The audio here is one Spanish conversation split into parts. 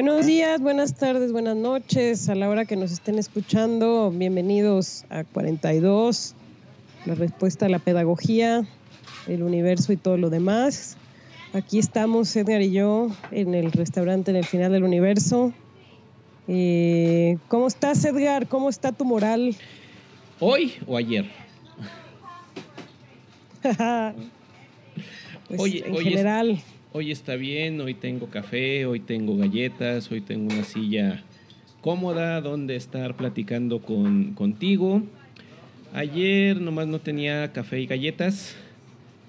Buenos días, buenas tardes, buenas noches. A la hora que nos estén escuchando, bienvenidos a 42, la respuesta a la pedagogía, el universo y todo lo demás. Aquí estamos, Edgar y yo, en el restaurante en el final del universo. Eh, ¿Cómo estás, Edgar? ¿Cómo está tu moral? ¿Hoy o ayer? Pues, Oye, en general. Hoy está bien, hoy tengo café, hoy tengo galletas, hoy tengo una silla cómoda donde estar platicando con, contigo. Ayer nomás no tenía café y galletas,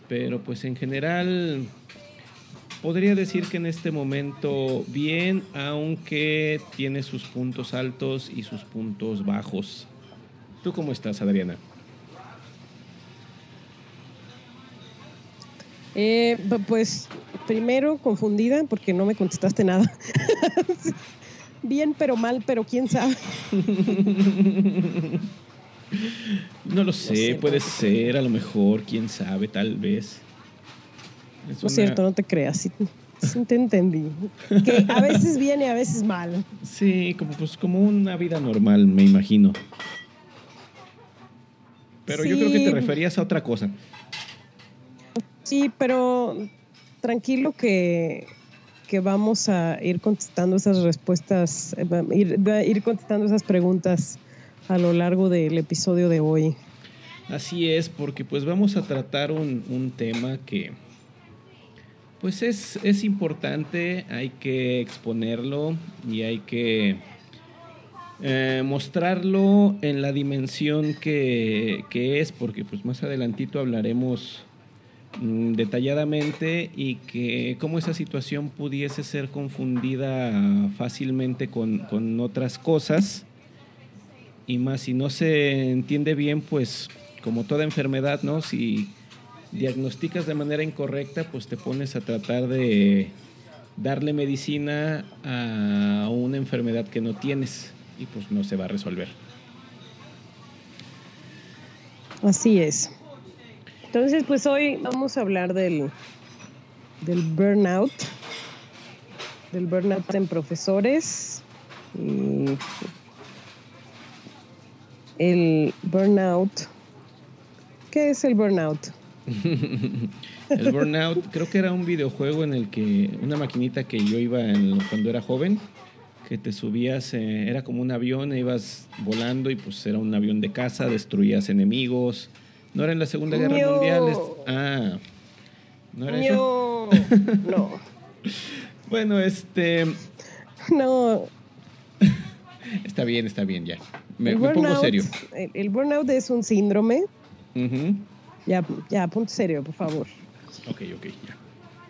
pero pues en general podría decir que en este momento bien, aunque tiene sus puntos altos y sus puntos bajos. ¿Tú cómo estás, Adriana? Eh, pues primero confundida porque no me contestaste nada. Bien, pero mal, pero quién sabe. No lo sé, puede ser, a lo mejor, quién sabe, tal vez. Es No es una- cierto, no te creas. Sí, sí te entendí. Que a veces bien y a veces mal. Sí, como pues como una vida normal, me imagino. Pero yo creo que te referías a otra cosa. Sí, pero tranquilo que, que vamos a ir contestando esas respuestas, eh, ir, contestando esas preguntas a lo largo del episodio de hoy. Así es, porque pues vamos a tratar un, un tema que pues es, es importante, hay que exponerlo y hay que eh, mostrarlo en la dimensión que, que es, porque pues más adelantito hablaremos detalladamente y que cómo esa situación pudiese ser confundida fácilmente con, con otras cosas y más si no se entiende bien, pues como toda enfermedad, ¿no? Si diagnosticas de manera incorrecta, pues te pones a tratar de darle medicina a una enfermedad que no tienes y pues no se va a resolver. Así es. Entonces, pues hoy vamos a hablar del, del burnout, del burnout en profesores. y el burnout. ¿Qué es el burnout? El burnout, creo que era un videojuego en el que una maquinita que yo iba en, cuando era joven, que te subías, eh, era como un avión, e ibas volando y pues era un avión de caza, destruías enemigos. No era en la Segunda Guerra No. Mundial. es- ah, no era eso. No, no, Bueno, este, no. está bien, está bien ya. Me, pongo serio. El, el burnout es un síndrome. Ujú. Ya, ya, ponte serio, por favor. Ok, ok, ya.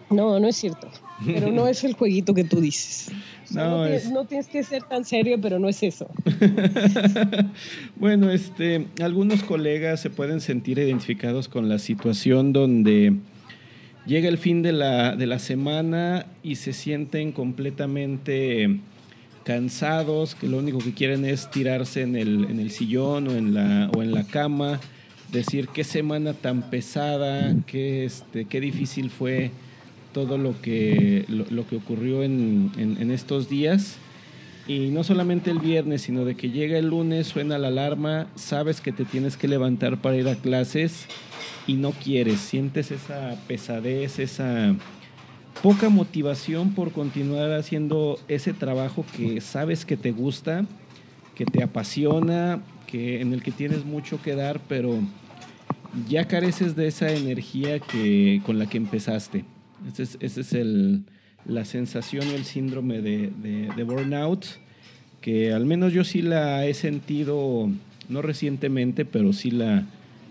No, no es cierto. Pero no es el jueguito que tú dices. No, no, tienes, no tienes que ser tan serio, pero no es eso. bueno, este, algunos colegas se pueden sentir identificados con la situación donde llega el fin de la, de la semana y se sienten completamente cansados, que lo único que quieren es tirarse en el, en el sillón o en la, o en la cama, decir qué semana tan pesada, qué, este, qué difícil fue todo lo que, lo, que ocurrió en, en- en estos días. Y no solamente el viernes, sino de que llega el lunes, suena la alarma, sabes que te tienes que levantar para ir a clases y no quieres, sientes esa pesadez, esa poca motivación por continuar haciendo ese trabajo que sabes que te gusta, que te apasiona, que en el que tienes mucho que dar, pero ya careces de esa energía que con la que empezaste. Ese es, ese es el, la sensación o el síndrome de, de- de burnout. que al menos yo sí la he sentido, no recientemente, pero sí la,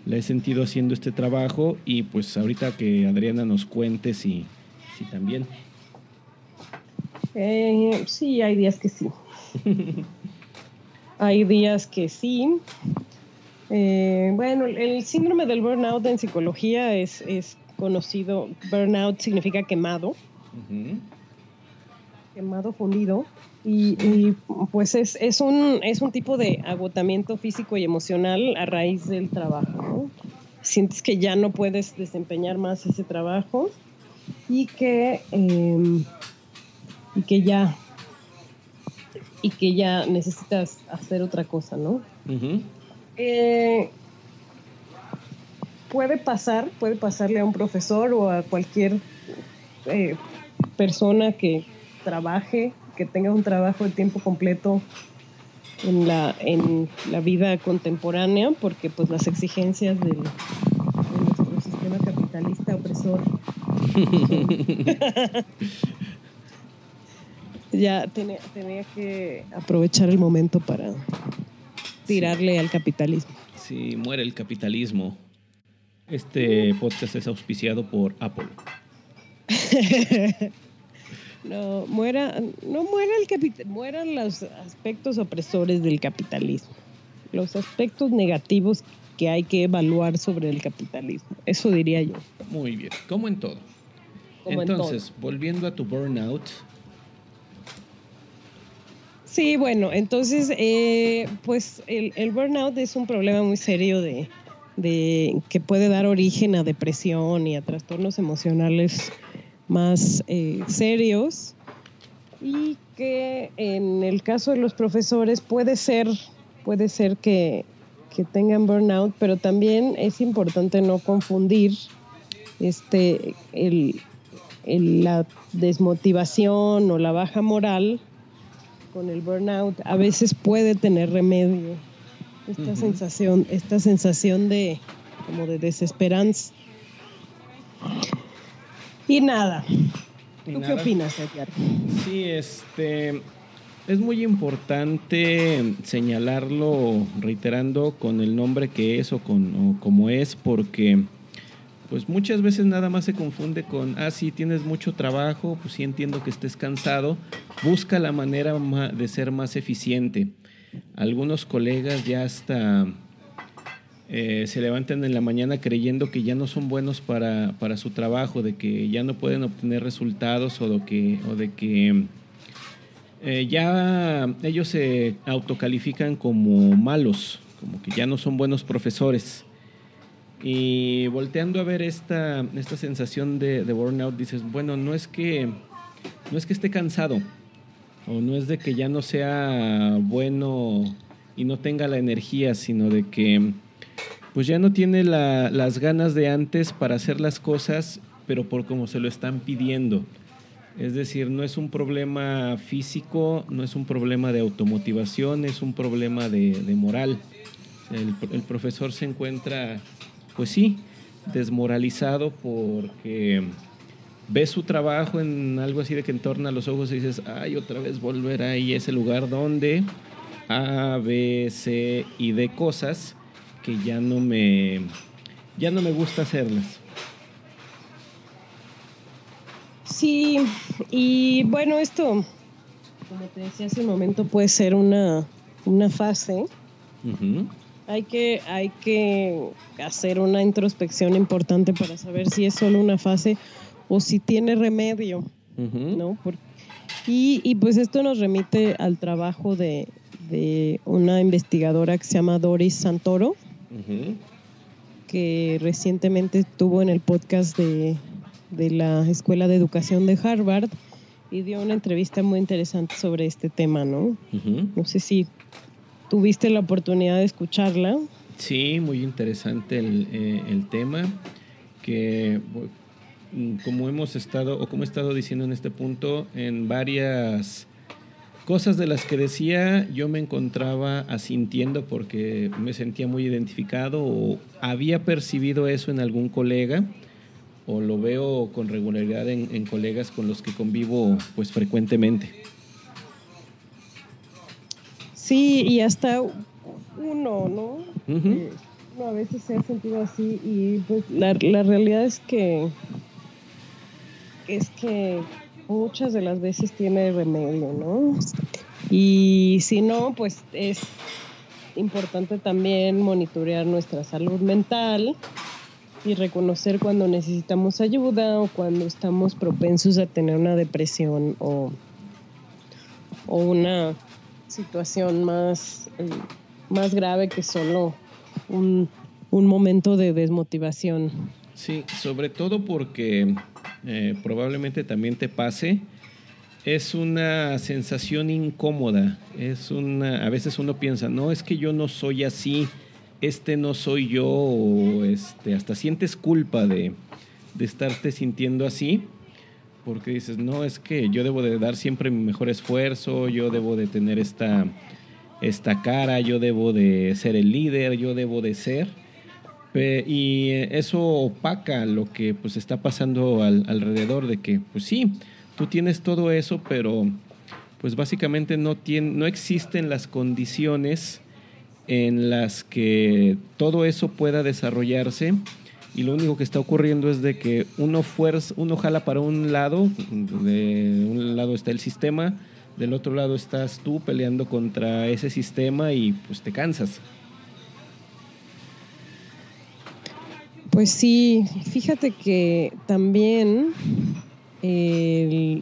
la he sentido haciendo este trabajo y pues ahorita que Adriana nos cuente si, si también. Eh, sí, hay días que sí. hay días que sí. Eh, bueno, el síndrome del burnout en psicología es, es conocido. Burnout significa quemado. Quemado, fundido. Y, pues es, es, un, es un tipo de agotamiento físico y emocional a raíz del trabajo. Sientes que ya no puedes desempeñar más ese trabajo y que, em, y que ya y que ya necesitas hacer otra cosa, ¿no? Eh, puede pasar, puede pasarle a un profesor o a cualquier eh, persona que trabaje, que tenga un trabajo de tiempo completo en la, en la vida contemporánea, porque pues las exigencias del, de nuestro sistema capitalista opresor ya tenía, tenía que aprovechar el momento para tirarle al capitalismo. Sí, muere el capitalismo. Este podcast es auspiciado por Apple. no, muera, no muera el capitalismo, mueran los aspectos opresores del capitalismo, los aspectos negativos que hay que evaluar sobre el capitalismo. Eso diría yo. Muy bien, como en todo. Entonces, volviendo a tu burnout, Sí, bueno, entonces, eh, pues el, burnout es un problema muy serio de, que puede dar origen a depresión y a trastornos emocionales más eh, serios y que en el caso de los profesores puede ser, puede ser que, tengan burnout, pero también es importante no confundir este, la desmotivación o la baja moral con el burnout a veces puede tener remedio. Esta sensación, esta sensación de como de desesperanza. Y nada. ¿Tú qué opinas, Edgar? Sí, este es muy importante señalarlo reiterando con el nombre que es o con o como es porque pues muchas veces nada más se confunde con, ah, sí, tienes mucho trabajo, pues sí entiendo que estés cansado, busca la manera de ser más eficiente. Algunos colegas ya hasta eh, se levantan en la mañana creyendo que ya no son buenos para, para, su trabajo, de que ya no pueden obtener resultados o de que, o de que eh, ya ellos se autocalifican como malos, como que ya no son buenos profesores. Y volteando a ver esta, esta sensación de, burnout, dices, bueno, no es que no es que esté cansado, o no es de que ya no sea bueno y no tenga la energía, sino de que pues ya no tiene las ganas de antes para hacer las cosas, pero por como se lo están pidiendo. Es decir, no es un problema físico, no es un problema de automotivación, es un problema de, moral. el profesor se encuentra pues sí, desmoralizado porque ve su trabajo en algo así de que entorna los ojos y dices, ay, otra vez volver ahí ese lugar donde A, B, C y D cosas que ya no me, ya no me gusta hacerlas. Sí, y bueno, esto, como te decía hace un momento, puede ser una, una fase hay que, hay que hacer una introspección importante para saber si es solo una fase o si tiene remedio, ¿no? y, pues esto nos remite al trabajo de, una investigadora que se llama Doris Santoro, que recientemente estuvo en el podcast de, la Escuela de Educación de Harvard y dio una entrevista muy interesante sobre este tema, ¿no? No sé si ¿Tuviste la oportunidad de escucharla? Sí, muy interesante el, eh, tema, que como hemos estado, o como he estado diciendo en este punto, en varias cosas de las que decía yo me encontraba asintiendo porque me sentía muy identificado o había percibido eso en algún colega o lo veo con regularidad en, en colegas con los que convivo pues frecuentemente. Sí, y hasta uno, ¿no? Eh, a veces se ha sentido así y pues la, la realidad es que es que muchas de las veces tiene remedio, ¿no? Y si no, pues es importante también monitorear nuestra salud mental y reconocer cuando necesitamos ayuda o cuando estamos propensos a tener una depresión o, o una situación más, eh, más grave que solo un, un momento de desmotivación. Sí, sobre todo porque eh, probablemente también te pase, es una sensación incómoda. Es una, a veces uno piensa, no, es que yo no soy así, este no soy yo, o este, hasta sientes culpa de, de estarte sintiendo así, porque dices, no, es que yo debo de dar siempre mi mejor esfuerzo, yo debo de tener esta, esta cara, yo debo de ser el líder, yo debo de ser y eso opaca lo que pues está pasando al, alrededor de que pues sí, tú tienes todo eso, pero pues básicamente no, tiene, no existen las condiciones en las que todo eso pueda desarrollarse y lo único que está ocurriendo es de que uno fuerza, uno jala para un lado, de un lado está el sistema, del otro lado estás tú peleando contra ese sistema y pues te cansas. Pues sí, fíjate que también el,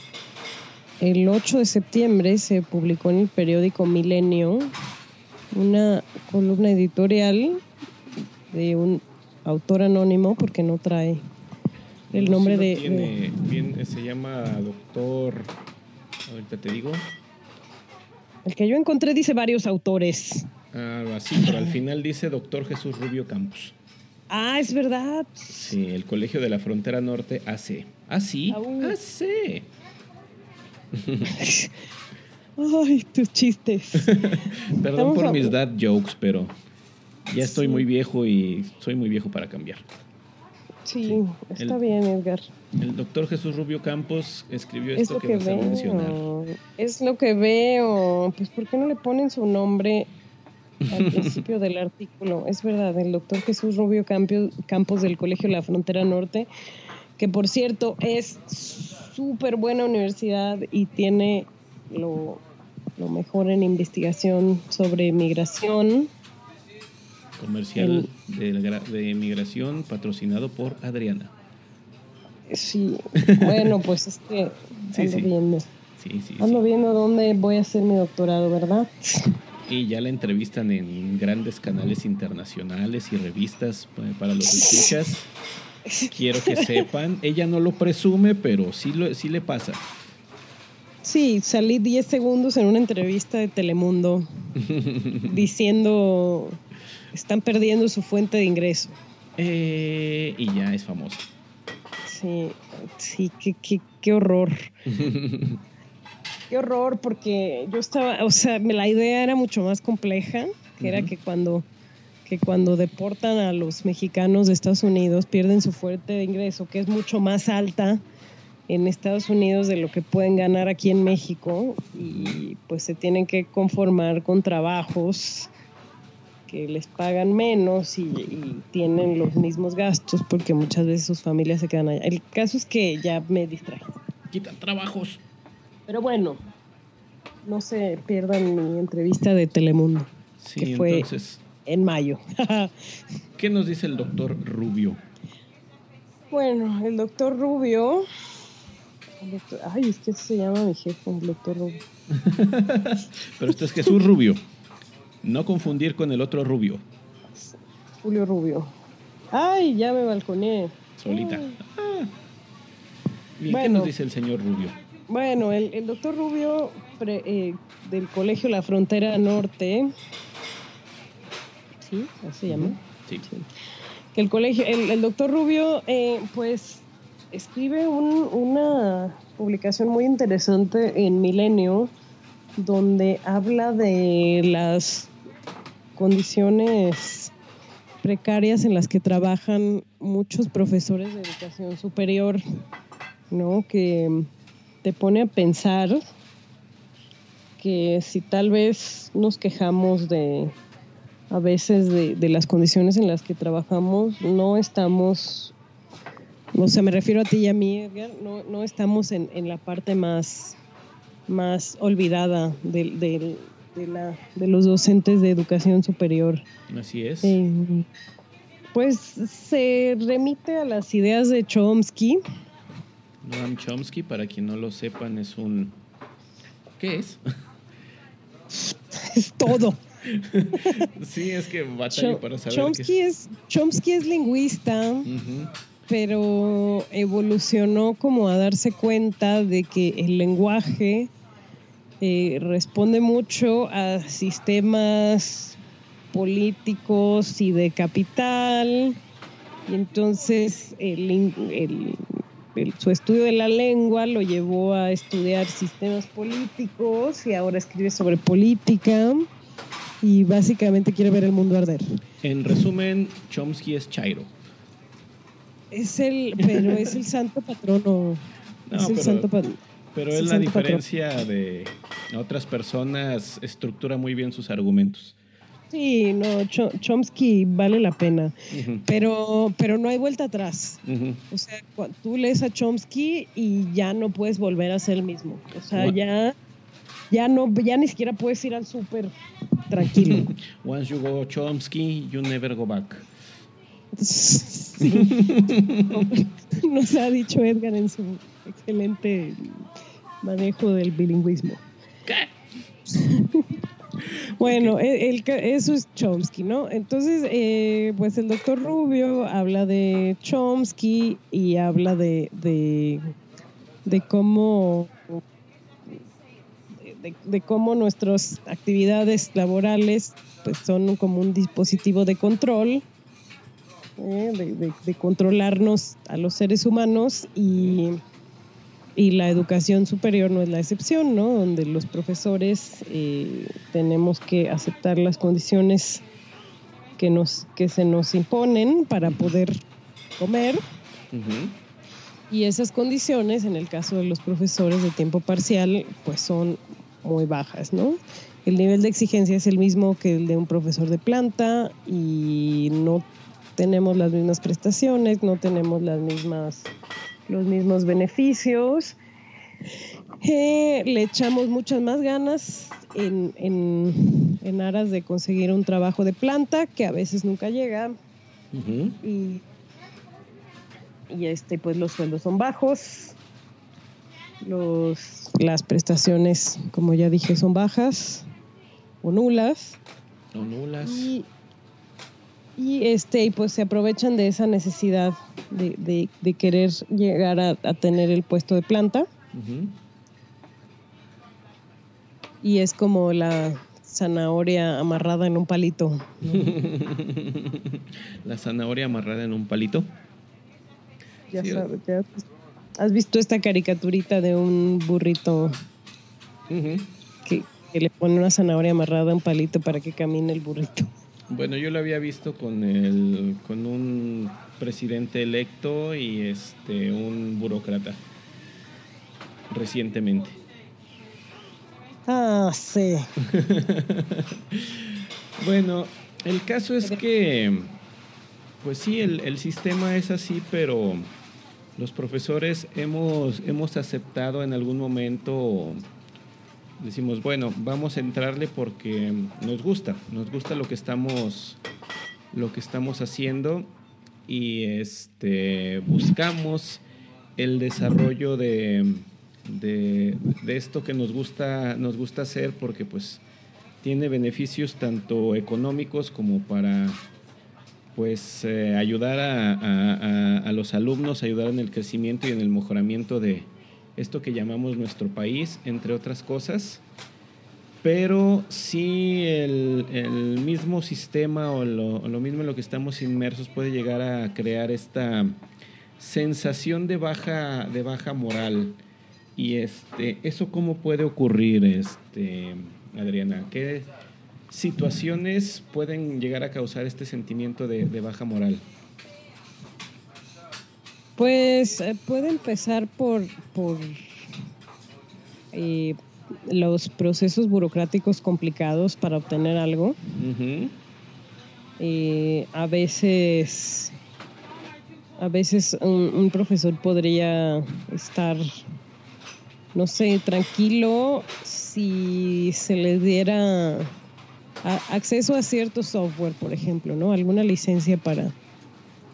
8 de septiembre se publicó en el periódico Milenio una columna editorial de un autor anónimo porque no trae el nombre de, bien, se llama doctor ahorita te digo. El que yo encontré dice varios autores. Algo así pero al final dice doctor Jesús Rubio Campos Ah, es verdad. Sí, el Colegio de la Frontera Norte hace. ¿Ah, sí? Hace. Ay, tus chistes. Perdón por mis dad jokes, pero ya estoy muy viejo y soy muy viejo para cambiar. Sí, está bien, Edgar. El doctor Jesús Rubio Campos escribió esto que, vas a mencionar. Es lo que veo. Pues, ¿por qué no le ponen su nombre al principio del artículo. Es verdad, el doctor Jesús Rubio Campos del Colegio la Frontera Norte, que por cierto es súper buena universidad y tiene lo, mejor en investigación sobre migración. Comercial de, de migración patrocinado por Adriana. Sí, bueno, pues es que ando viendo. ando viendo dónde voy a hacer mi doctorado, ¿verdad? y ya la entrevistan en grandes canales internacionales y revistas eh, para los escuchas. Quiero que sepan, ella no lo presume, pero sí, lo, sí le pasa. Sí, salí 10 segundos en una entrevista de Telemundo diciendo están perdiendo su fuente de ingreso. Eh, y ya es famosa. Sí, sí, qué, qué, qué horror. Qué horror, porque yo estaba, o sea, la idea era mucho más compleja, que era que cuando, que cuando deportan a los mexicanos de Estados Unidos pierden su fuerte de ingreso, que es mucho más alta en Estados Unidos de lo que pueden ganar aquí en México, y pues se tienen que conformar con trabajos que les pagan menos y, y, tienen los mismos gastos porque muchas veces sus familias se quedan allá. El caso es que ya me distraje. Quitan trabajos. Pero bueno, no se pierdan mi entrevista de Telemundo, sí, que fue entonces, en mayo. ¿Qué nos dice el doctor Rubio? Bueno, el doctor Rubio... ay, es que se llama mi jefe, el doctor Rubio. Pero este es Jesús Rubio. No confundir con el otro Rubio. Julio Rubio. Ay, ya me balconé. Solita. Ah. ¿Qué nos dice el señor Rubio? Bueno, el, doctor Rubio eh, del Colegio La Frontera Norte, ¿sí? Así se llama. Sí. Que el colegio, el, doctor Rubio, eh, pues, escribe una publicación muy interesante en Milenio, donde habla de las condiciones precarias en las que trabajan muchos profesores de educación superior, ¿no? Que te pone a pensar que si tal vez nos quejamos de a veces de, las condiciones en las que trabajamos, no estamos, o sea, me refiero a ti y a mí, Edgar, no, no estamos en, en la parte más, más olvidada de, de, la, de los docentes de educación superior. Así es. Eh, pues se remite a las ideas de Chomsky. Noam Chomsky, para quien no lo sepan, es un... ¿Qué es? es todo. sí, es que batallo para saber. Chomsky, es... Chomsky es lingüista, pero evolucionó como a darse cuenta de que el lenguaje eh, responde mucho a sistemas políticos y de capital. Y entonces el, su estudio de la lengua lo llevó a estudiar sistemas políticos y ahora escribe sobre política y básicamente quiere ver el mundo arder. En resumen, Chomsky es Chairo. Es el, pero es el santo patrono. es el pero, santo patrono. Pero es, la diferencia de otras personas, estructura muy bien sus argumentos. Sí, no, Chomsky vale la pena, pero, pero no hay vuelta atrás. O sea, tú lees a Chomsky y ya no puedes volver a ser el mismo. O sea, ya, ya no, ya ni siquiera puedes ir al súper tranquilo. Once you go Chomsky, you never go back. Sí. Nos ha dicho Edgar en su excelente manejo del bilingüismo. ¿Qué? Bueno, el, eso es Chomsky, ¿no? Entonces, eh, pues el doctor Rubio habla de Chomsky y habla de, de, cómo de, cómo nuestras actividades laborales pues son como un dispositivo de control, ¿eh? de controlarnos a los seres humanos y y la educación superior no es la excepción, ¿no? Donde los profesores eh, tenemos que aceptar las condiciones que, nos, que se nos imponen para poder comer. Y esas condiciones, en el caso de los profesores de tiempo parcial, pues son muy bajas, ¿no? El nivel de exigencia es el mismo que el de un profesor de planta y no tenemos las mismas prestaciones, no tenemos las mismas los mismos beneficios. Eh, le echamos muchas más ganas en, en, aras de conseguir un trabajo de planta que a veces nunca llega. y, y, este, pues los sueldos son bajos. Los, las prestaciones, como ya dije, son bajas o nulas. O nulas. Y, y este, pues se aprovechan de esa necesidad de, de, querer llegar a, tener el puesto de planta. Y es como la zanahoria amarrada en un palito. la zanahoria amarrada en un palito. Ya sabes, has visto esta caricaturita de un burrito que, que le pone una zanahoria amarrada a un palito para que camine el burrito. Bueno, yo lo había visto con el, con un presidente electo y este un burócrata recientemente. Ah, sí. bueno, el caso es que, pues sí, el, el, sistema es así, pero los profesores hemos, hemos aceptado en algún momento decimos, bueno, vamos a entrarle porque nos gusta, nos gusta lo que estamos, lo que estamos haciendo y este, buscamos el desarrollo de, de, esto que nos gusta, nos gusta hacer porque pues tiene beneficios tanto económicos como para pues eh, ayudar a, a los alumnos, ayudar en el crecimiento y en el mejoramiento de, esto que llamamos nuestro país, entre otras cosas. Pero sí el, mismo sistema o lo, mismo en lo que estamos inmersos puede llegar a crear esta sensación de baja, de baja moral. Y este, ¿eso cómo puede ocurrir, este, Adriana? ¿Qué situaciones pueden llegar a causar este sentimiento de, de baja moral? Pues eh, puede empezar por, por eh, los procesos burocráticos complicados para obtener algo. Eh, a veces, a veces un, profesor podría estar, no sé, tranquilo si se le diera acceso a cierto software, por ejemplo, ¿no? Alguna licencia para,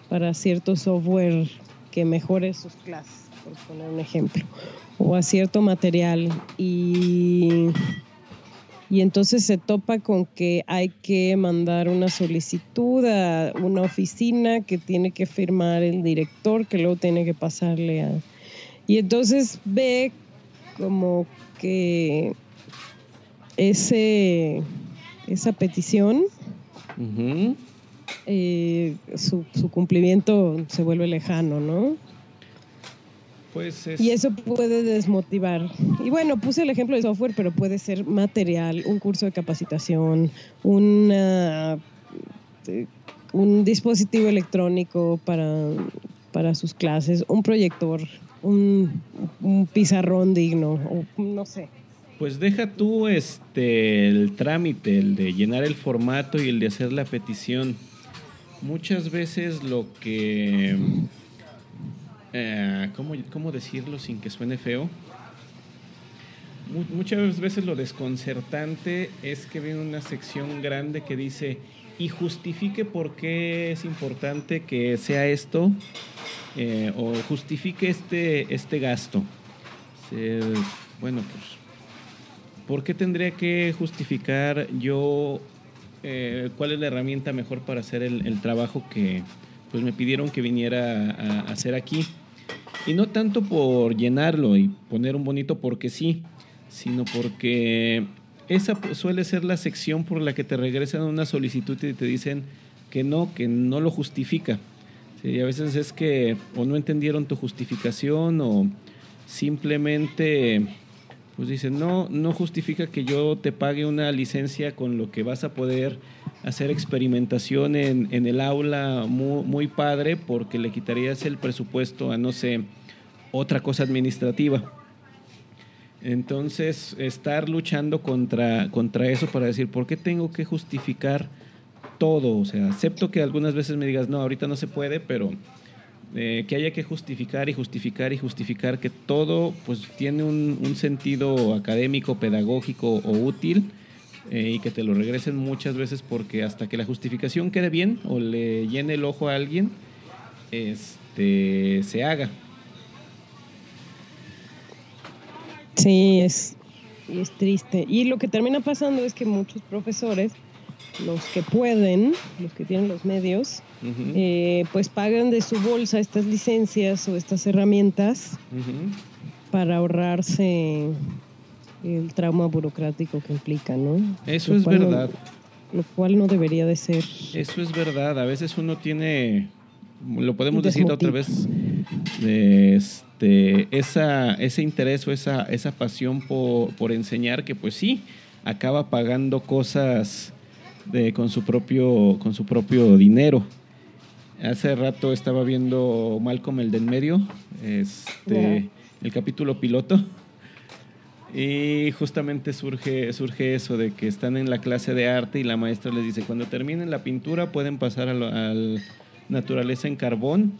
para cierto software que mejore sus clases, por poner un ejemplo o a cierto material. Y, y entonces se topa con que hay que mandar una solicitud a una oficina que tiene que firmar el director que luego tiene que pasarle a... Y entonces ve como que ese, esa petición, eh, su, su cumplimiento se vuelve lejano, ¿no? Pues Y eso puede desmotivar. Y bueno, puse el ejemplo de software, pero puede ser material, un curso de capacitación, una, un dispositivo electrónico para, para sus clases, un proyector, un, un pizarrón digno, o no sé. Pues deja tú este el trámite, el de llenar el formato y el de hacer la petición. Muchas veces lo que eh, ¿cómo, decirlo sin que suene feo? Muchas veces lo desconcertante es que viene una sección grande que dice y justifique por qué es importante que sea esto eh, o justifique este, este gasto. bueno, pues, ¿por qué tendría que justificar yo eh, cuál es la herramienta mejor para hacer el, trabajo que pues me pidieron que viniera a hacer aquí? Y no tanto por llenarlo y poner un bonito porque sí, sino porque esa suele ser la sección por la que te regresan una solicitud y te dicen que no, que no lo justifica. y a veces es que o no entendieron tu justificación o simplemente pues dicen, no, no justifica que yo te pague una licencia con lo que vas a poder hacer experimentación en, en el aula muy, muy, padre porque le quitarías el presupuesto a, no sé, otra cosa administrativa. Entonces, estar luchando contra, contra eso para decir, ¿por qué tengo que justificar todo? O sea, acepto que algunas veces me digas, no, ahorita no se puede, pero eh, que haya que justificar y justificar y justificar que todo pues tiene un, sentido académico, pedagógico o útil eh, y que te lo regresen muchas veces porque hasta que la justificación quede bien o le llene el ojo a alguien, este, se haga. Sí, es, es triste. Y lo que termina pasando es que muchos profesores, los que pueden, los que tienen los medios, eh, pues pagan de su bolsa estas licencias o estas herramientas para ahorrarse el trauma burocrático que implica, ¿no? Eso es verdad. lo cual no debería de ser. Eso es verdad. A veces uno tiene, lo podemos decir otra vez, este, esa, ese interés o esa, esa pasión por, por enseñar que pues sí, acaba pagando cosas de, con, su propio, con su propio dinero. Hace rato estaba viendo Malcolm el del medio, este, el capítulo piloto y justamente surge, surge eso de que están en la clase de arte y la maestra les dice, cuando terminen la pintura pueden pasar al, naturaleza en carbón.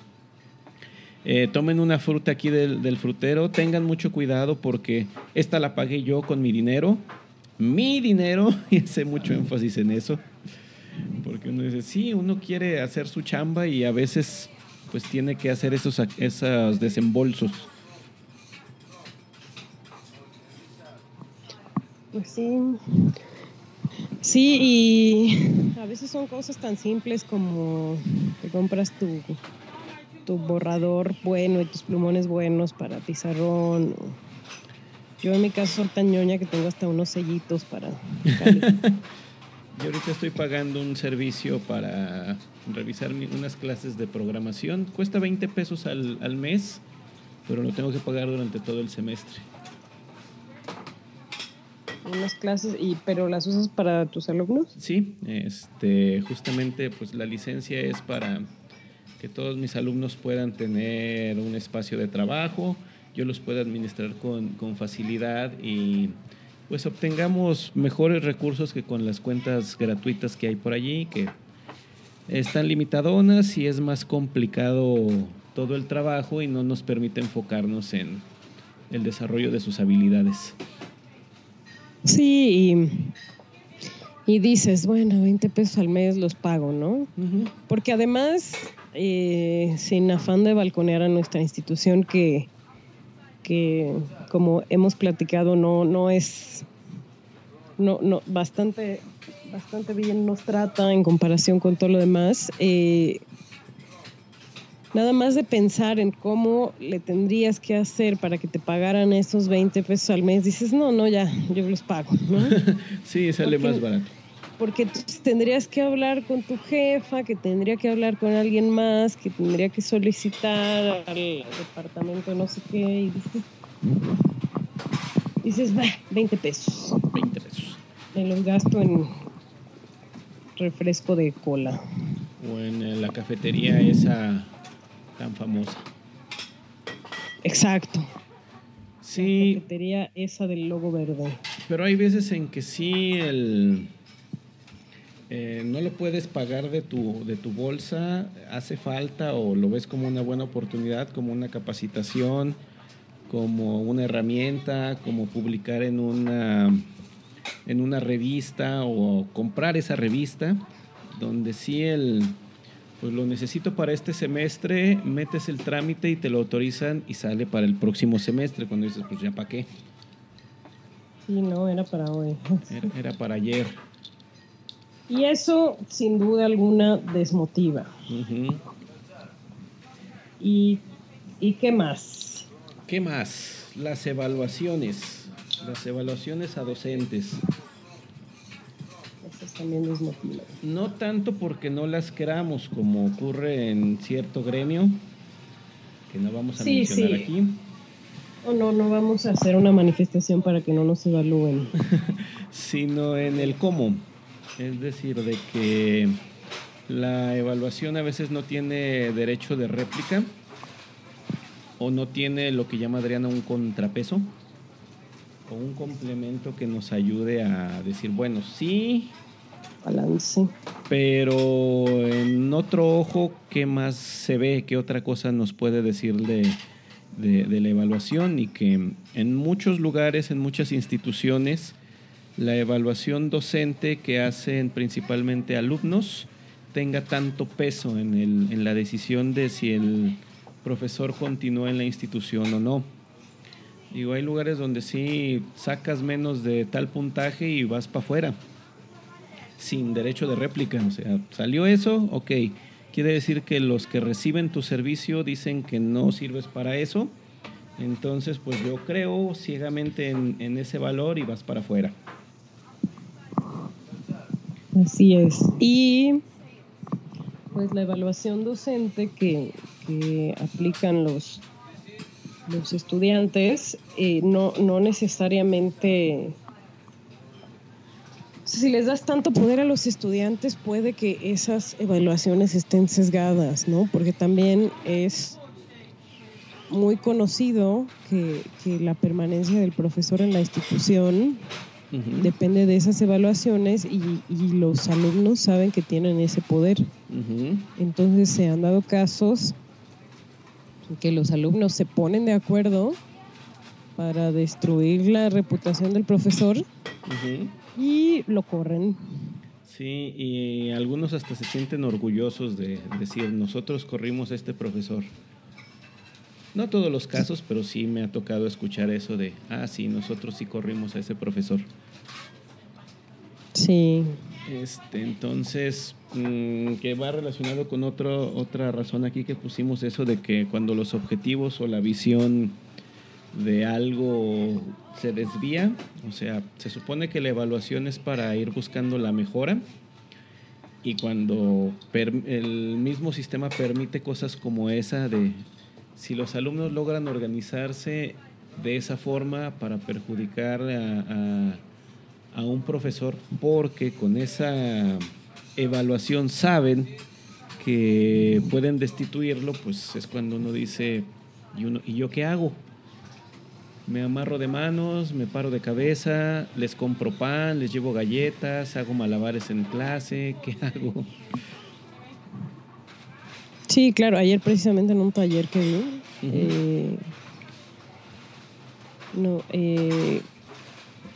Eh, tomen una fruta aquí del, frutero, tengan mucho cuidado porque esta la pagué yo con mi dinero, mi dinero, y hace mucho énfasis en eso, porque uno dice, sí, uno quiere hacer su chamba y a veces pues tiene que hacer esos, esos desembolsos. Pues sí. Sí, y a veces son cosas tan simples como te compras tu, tu borrador bueno y tus plumones buenos para pizarrón. Yo en mi caso soy tan ñoña que tengo hasta unos sellitos para... Yo ahorita estoy pagando un servicio para revisar unas clases de programación. Cuesta 20 pesos al, al mes, pero lo tengo que pagar durante todo el semestre unas clases, y, pero las usas para tus alumnos. Sí, este, justamente pues la licencia es para que todos mis alumnos puedan tener un espacio de trabajo, yo los pueda administrar con, con facilidad y, pues obtengamos mejores recursos que con las cuentas gratuitas que hay por allí, que están limitadonas y es más complicado todo el trabajo y no nos permite enfocarnos en el desarrollo de sus habilidades. Sí, y, dices, bueno, 20 pesos al mes los pago, ¿no? Porque además, eh, sin afán de balconear a nuestra institución que, que como hemos platicado, no, no es no, no, bastante bastante bien nos trata en comparación con todo lo demás. Eh, nada más de pensar en cómo le tendrías que hacer para que te pagaran esos 20 pesos al mes, dices, no, no, ya, yo los pago. ¿no? sí, sale más barato. Porque tendrías que hablar con tu jefa, que tendría que hablar con alguien más, que tendría que solicitar al departamento no sé qué, y dices, dices 20 pesos. 20 pesos. Me los gasto en refresco de cola. O en la cafetería esa tan famosa. Exacto. Sí. La cafetería esa del logo verde. Pero hay veces en que sí el eh, no lo puedes pagar de tu, de tu bolsa, hace falta o lo ves como una buena oportunidad, como una capacitación, como una herramienta, como publicar en una en una revista o comprar esa revista, donde si el, pues lo necesito para este semestre, metes el trámite y te lo autorizan y sale para el próximo semestre, cuando dices, pues ya para qué. Sí, no, era para hoy. Era, para ayer. Y eso, sin duda alguna, desmotiva. ¿Y, ¿Y qué más? ¿Qué más? Las evaluaciones las evaluaciones a docentes. también No tanto porque no las queramos, como ocurre en cierto gremio, que no vamos a mencionar aquí. O no, no vamos a hacer una manifestación para que no nos evalúen. Sino en el cómo. Es decir, de que la evaluación a veces no tiene derecho de réplica o no tiene lo que llama Adriana un contrapeso un complemento que nos ayude a decir, bueno, sí. Balance. Pero en otro ojo, ¿qué más se ve? ¿Qué otra cosa nos puede decir de, de, la evaluación? Y que en muchos lugares, en muchas instituciones, la evaluación docente que hacen principalmente alumnos tenga tanto peso en, el, en la decisión de si el profesor continúa en la institución o no. Digo, hay lugares donde sí sacas menos de tal puntaje y vas para afuera, sin derecho de réplica. O sea, salió eso, ok. Quiere decir que los que reciben tu servicio dicen que no sirves para eso. Entonces, pues yo creo ciegamente en, ese valor y vas para afuera. Así es. Y pues la evaluación docente que, que aplican los los estudiantes eh, no, no necesariamente... Si les das tanto poder a los estudiantes, puede que esas evaluaciones estén sesgadas, ¿no? Porque también es muy conocido que, la permanencia del profesor en la institución depende de esas evaluaciones y, los alumnos saben que tienen ese poder. Entonces se han dado casos que los alumnos se ponen de acuerdo para destruir la reputación del profesor y lo corren. Sí, y algunos hasta se sienten orgullosos de decir, nosotros corrimos a este profesor. No todos los casos, pero sí me ha tocado escuchar eso de, ah, sí, nosotros sí corrimos a ese profesor. Sí. Este, entonces, mm, que va relacionado con otro, otra razón aquí que pusimos, eso de que cuando los objetivos o la visión de algo se desvía, o sea, se supone que la evaluación es para ir buscando la mejora y cuando el mismo sistema permite cosas como esa de si los alumnos logran organizarse de esa forma para perjudicar a un profesor porque con esa evaluación saben que pueden destituirlo, pues es cuando uno dice, ¿y, ¿y yo qué hago? me amarro de manos, me paro de cabeza, les compro pan, les llevo galletas, hago malabares en clase, ¿qué hago? Sí, claro, ayer precisamente en un taller que vi, eh, no, eh,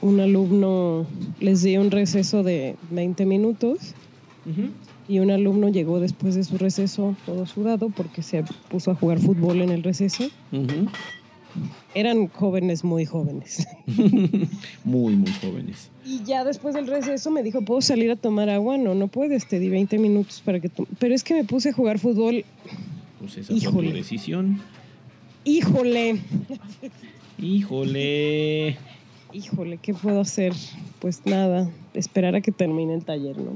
un alumno les dio un receso de 20 minutos y un alumno llegó después de su receso todo sudado porque se puso a jugar fútbol en el receso. Eran jóvenes, muy jóvenes. muy, muy jóvenes. Y ya después del receso me dijo, ¿puedo salir a tomar agua? No, no puedes, te di 20 minutos para que... Pero es que me puse a jugar fútbol. Pues esa Híjole. fue tu decisión. Híjole. Híjole. Híjole, ¿qué puedo hacer? Pues nada, esperar a que termine el taller, ¿no?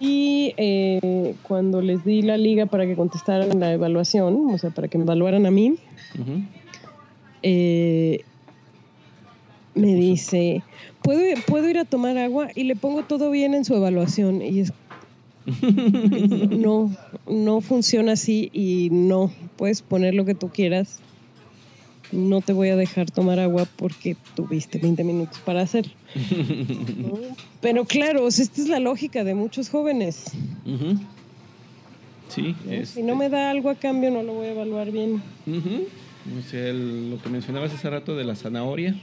Y eh, cuando les di la liga para que contestaran la evaluación, o sea, para que me evaluaran a mí, eh, me dice, ¿Puedo, ¿puedo ir a tomar agua? Y le pongo todo bien en su evaluación. Y es, no, no funciona así y no, puedes poner lo que tú quieras no te voy a dejar tomar agua porque tuviste 20 minutos para hacerlo. Pero claro, esta es la lógica de muchos jóvenes. Sí. Si no me da algo a cambio, no lo voy a evaluar bien. O sea, lo que mencionabas hace rato de la zanahoria,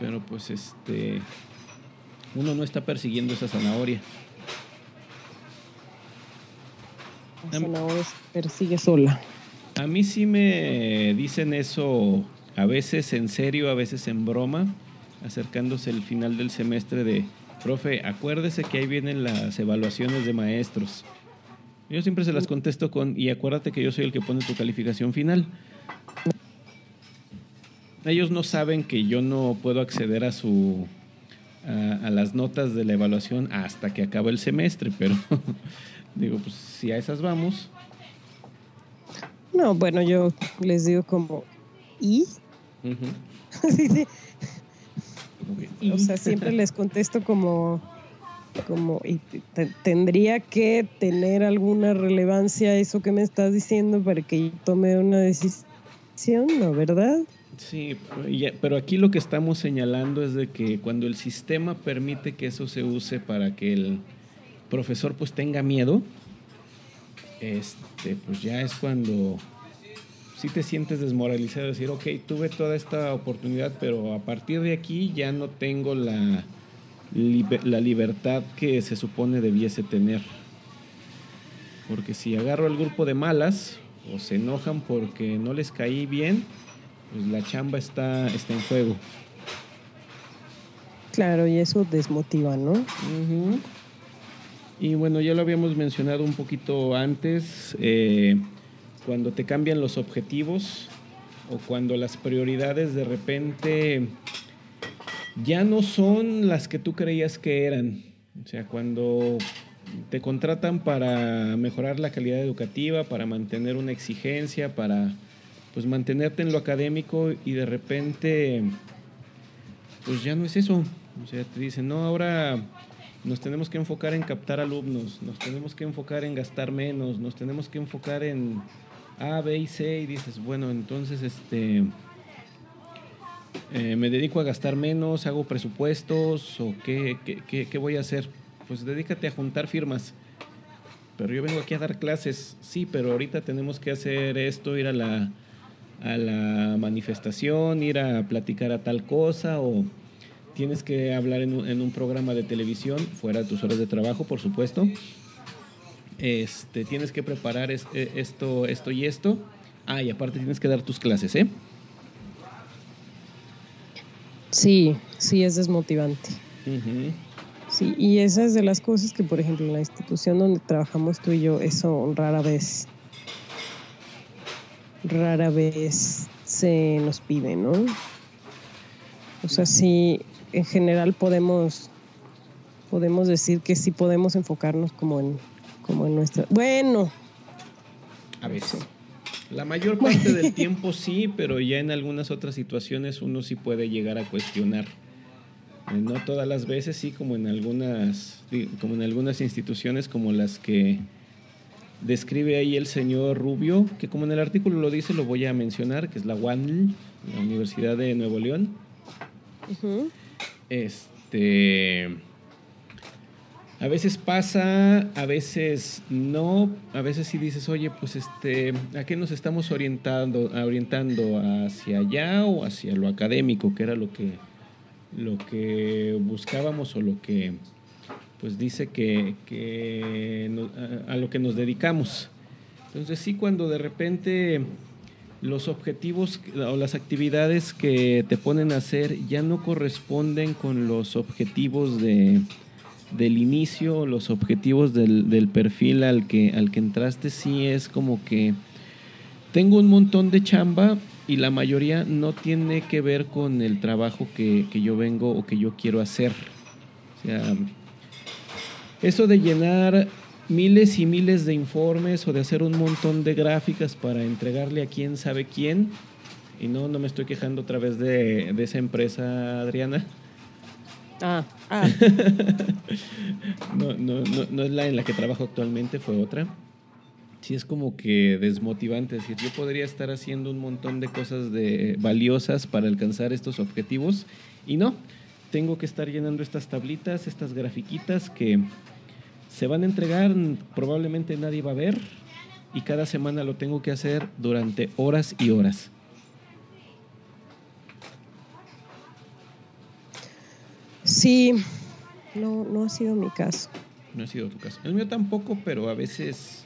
pero pues este, uno no está persiguiendo esa zanahoria. La zanahoria se persigue sola. A mí sí me dicen eso a veces en serio, a veces en broma, acercándose el final del semestre de, profe, acuérdese que ahí vienen las evaluaciones de maestros. Yo siempre se las contesto con, y acuérdate que yo soy el que pone tu calificación final. Ellos no saben que yo no puedo acceder a su a, a las notas de la evaluación hasta que acabe el semestre, pero digo, pues si a esas vamos, no, bueno, yo les digo como, ¿y? O sea, siempre les contesto como, como y tendría que tener alguna relevancia eso que me estás diciendo para que yo tome una decisión, ¿no? ¿Verdad? Sí, pero aquí lo que estamos señalando es de que cuando el sistema permite que eso se use para que el profesor pues tenga miedo, este, pues ya es cuando si te sientes desmoralizado, decir, ok, tuve toda esta oportunidad, pero a partir de aquí ya no tengo la, la libertad que se supone debiese tener. Porque si agarro al grupo de malas o se enojan porque no les caí bien, pues la chamba está, está en juego. Claro, y eso desmotiva, ¿no? Y bueno, ya lo habíamos mencionado un poquito antes, eh, cuando te cambian los objetivos o cuando las prioridades de repente ya no son las que tú creías que eran. O sea, cuando te contratan para mejorar la calidad educativa, para mantener una exigencia, para pues mantenerte en lo académico y de repente pues ya no es eso. O sea, te dicen, no, ahora nos tenemos que enfocar en captar alumnos, nos tenemos que enfocar en gastar menos, nos tenemos que enfocar en A, B y C y dices, bueno, entonces este eh, me dedico a gastar menos, hago presupuestos o qué, qué, qué, voy a hacer. Pues dedícate a juntar firmas. Pero yo vengo aquí a dar clases, sí, pero ahorita tenemos que hacer esto, ir a la, a la manifestación, ir a platicar a tal cosa o tienes que hablar en un, programa de televisión, fuera de tus horas de trabajo, por supuesto. Este, tienes que preparar eh, esto, esto y esto. Ah, y aparte tienes que dar tus clases, ¿eh? Sí, sí, es desmotivante. Sí, y esa es de las cosas que, por ejemplo, en la institución donde trabajamos tú y yo, eso rara vez, rara vez se nos pide, ¿no? O sea, sí, en general podemos podemos decir que sí podemos enfocarnos como en como en nuestra bueno. A veces la mayor parte del tiempo sí pero ya en algunas otras situaciones uno sí puede llegar a cuestionar. Eh, no todas las veces sí como en algunas como en algunas instituciones como las que describe ahí el señor Rubio, que como en el artículo lo dice, lo voy a mencionar, que es la UANL, la Universidad de Nuevo León. Este. A veces pasa, a veces no, a veces sí dices, oye, pues este, ¿a qué nos estamos orientando, orientando hacia allá o hacia lo académico, que era lo que, lo que buscábamos o lo que pues dice que, a, lo que nos dedicamos. Entonces sí, cuando de repente los objetivos o las actividades que te ponen a hacer ya no corresponden con los objetivos de, del inicio, los objetivos del, del, perfil al que, al que entraste, sí es como que tengo un montón de chamba y la mayoría no tiene que ver con el trabajo que, que yo vengo o que yo quiero hacer. O sea, eso de llenar miles y miles de informes o de hacer un montón de gráficas para entregarle a quién sabe quién, y no, no me estoy quejando otra vez de, esa empresa, Adriana. Ah, ah. no, no, no, no es la en la que trabajo actualmente, fue otra. Sí es como que desmotivante decir, yo podría estar haciendo un montón de cosas de, valiosas para alcanzar estos objetivos y no, tengo que estar llenando estas tablitas, estas grafiquitas que se van a entregar, probablemente nadie va a ver y cada semana lo tengo que hacer durante horas y horas. Sí, no, no ha sido mi caso. No ha sido tu caso. El mío tampoco, pero a veces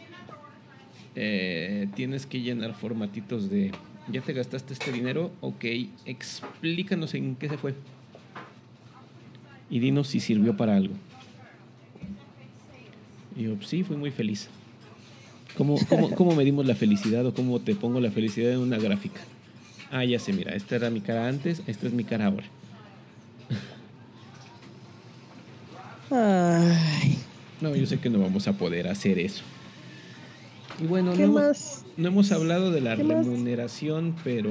eh, tienes que llenar formatitos de, ya te gastaste este dinero, ok, explícanos en qué se fue. Y dinos si sirvió para algo. Y yo, sí, fui muy feliz. ¿Cómo, cómo, medimos la felicidad o cómo te pongo la felicidad en una gráfica? Ah, ya sé, mira, esta era mi cara antes, esta es mi cara ahora. Ay. No, yo sé que no vamos a poder hacer eso. Y bueno, no, más? no hemos hablado de la remuneración, pero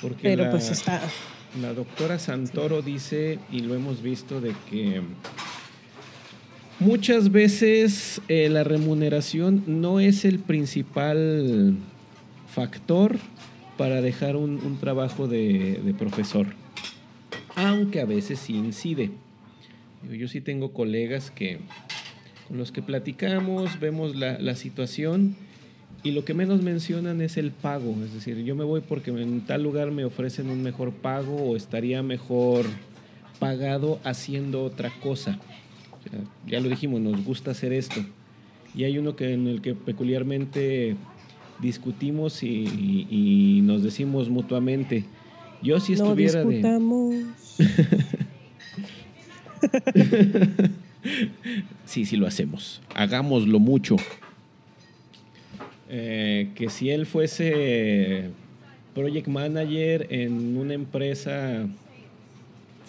porque pero pues está la doctora Santoro dice y lo hemos visto de que Muchas veces eh, la remuneración no es el principal factor para dejar un, trabajo de, profesor, aunque a veces sí incide. Yo sí tengo colegas que con los que platicamos, vemos la, la situación y lo que menos mencionan es el pago. Es decir, yo me voy porque en tal lugar me ofrecen un mejor pago o estaría mejor pagado haciendo otra cosa ya lo dijimos, nos gusta hacer esto. Y hay uno que, en el que peculiarmente discutimos y, nos decimos mutuamente, yo si estuviera de... sí, sí lo hacemos. Hagámoslo mucho. Eh, que si él fuese project manager en una empresa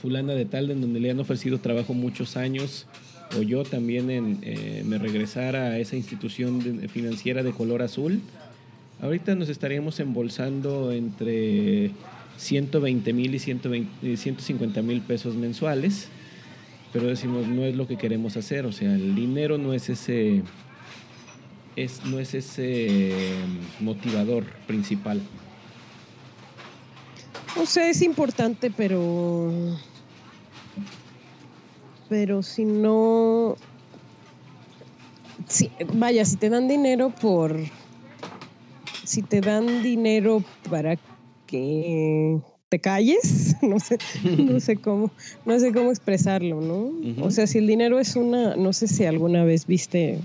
fulana de tal, en donde le han ofrecido trabajo muchos años, o yo también eh, me regresara a esa institución financiera de color azul, ahorita nos estaríamos embolsando entre 120 mil y 150 mil pesos mensuales, pero decimos no es lo que queremos hacer, o sea, el dinero no es ese, es, no es ese motivador principal. O sea, es importante, pero pero si no, si, vaya, si te dan dinero por, si te dan dinero para que te calles, no sé, no sé cómo, no sé cómo expresarlo, ¿no? O sea, si el dinero es una, no sé si alguna vez viste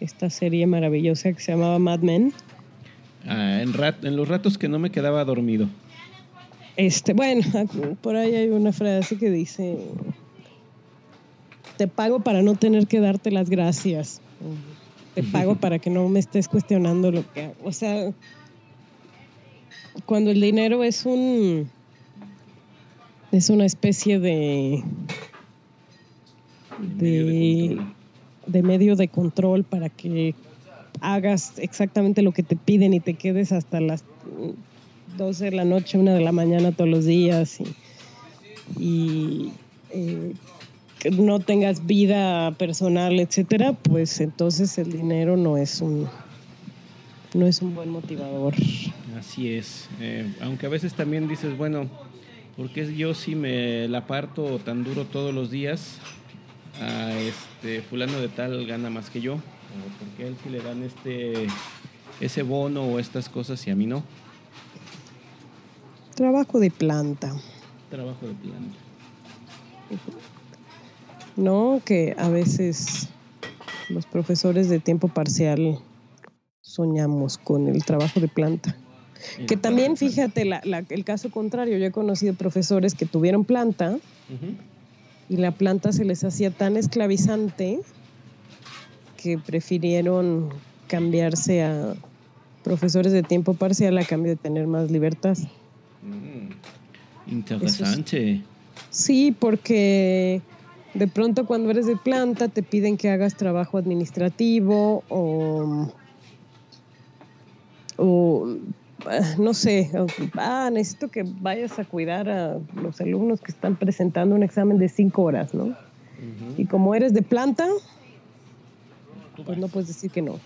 esta serie maravillosa que se llamaba Mad Men. Ah, en, en los ratos que no me quedaba dormido. Este, bueno, por ahí hay una frase que dice te pago para no tener que darte las gracias. Te pago para que no me estés cuestionando lo que hago. O sea, cuando el dinero es un es una especie de de, de medio de control para que hagas exactamente lo que te piden y te quedes hasta las 12 de la noche, una de la mañana todos los días y, y eh, no tengas vida personal, etcétera, pues entonces el dinero no es un no es un buen motivador. Así es. Eh, aunque a veces también dices, bueno, porque yo sí me la parto tan duro todos los días, a este fulano de tal gana más que yo, o porque a él sí le dan este ese bono o estas cosas y a mí no. Trabajo de planta. Trabajo de planta. No, que a veces los profesores de tiempo parcial soñamos con el trabajo de planta. Que también, fíjate, el caso contrario, yo he conocido profesores que tuvieron planta y la planta se les hacía tan esclavizante que prefirieron cambiarse a profesores de tiempo parcial a cambio de tener más libertad. Mm, interesante. sí, porque de pronto cuando eres de planta te piden que hagas trabajo administrativo o o no sé, ah, necesito que vayas a cuidar a los alumnos que están presentando un examen de cinco horas, ¿no? Y como eres de planta, pues no puedes decir que no.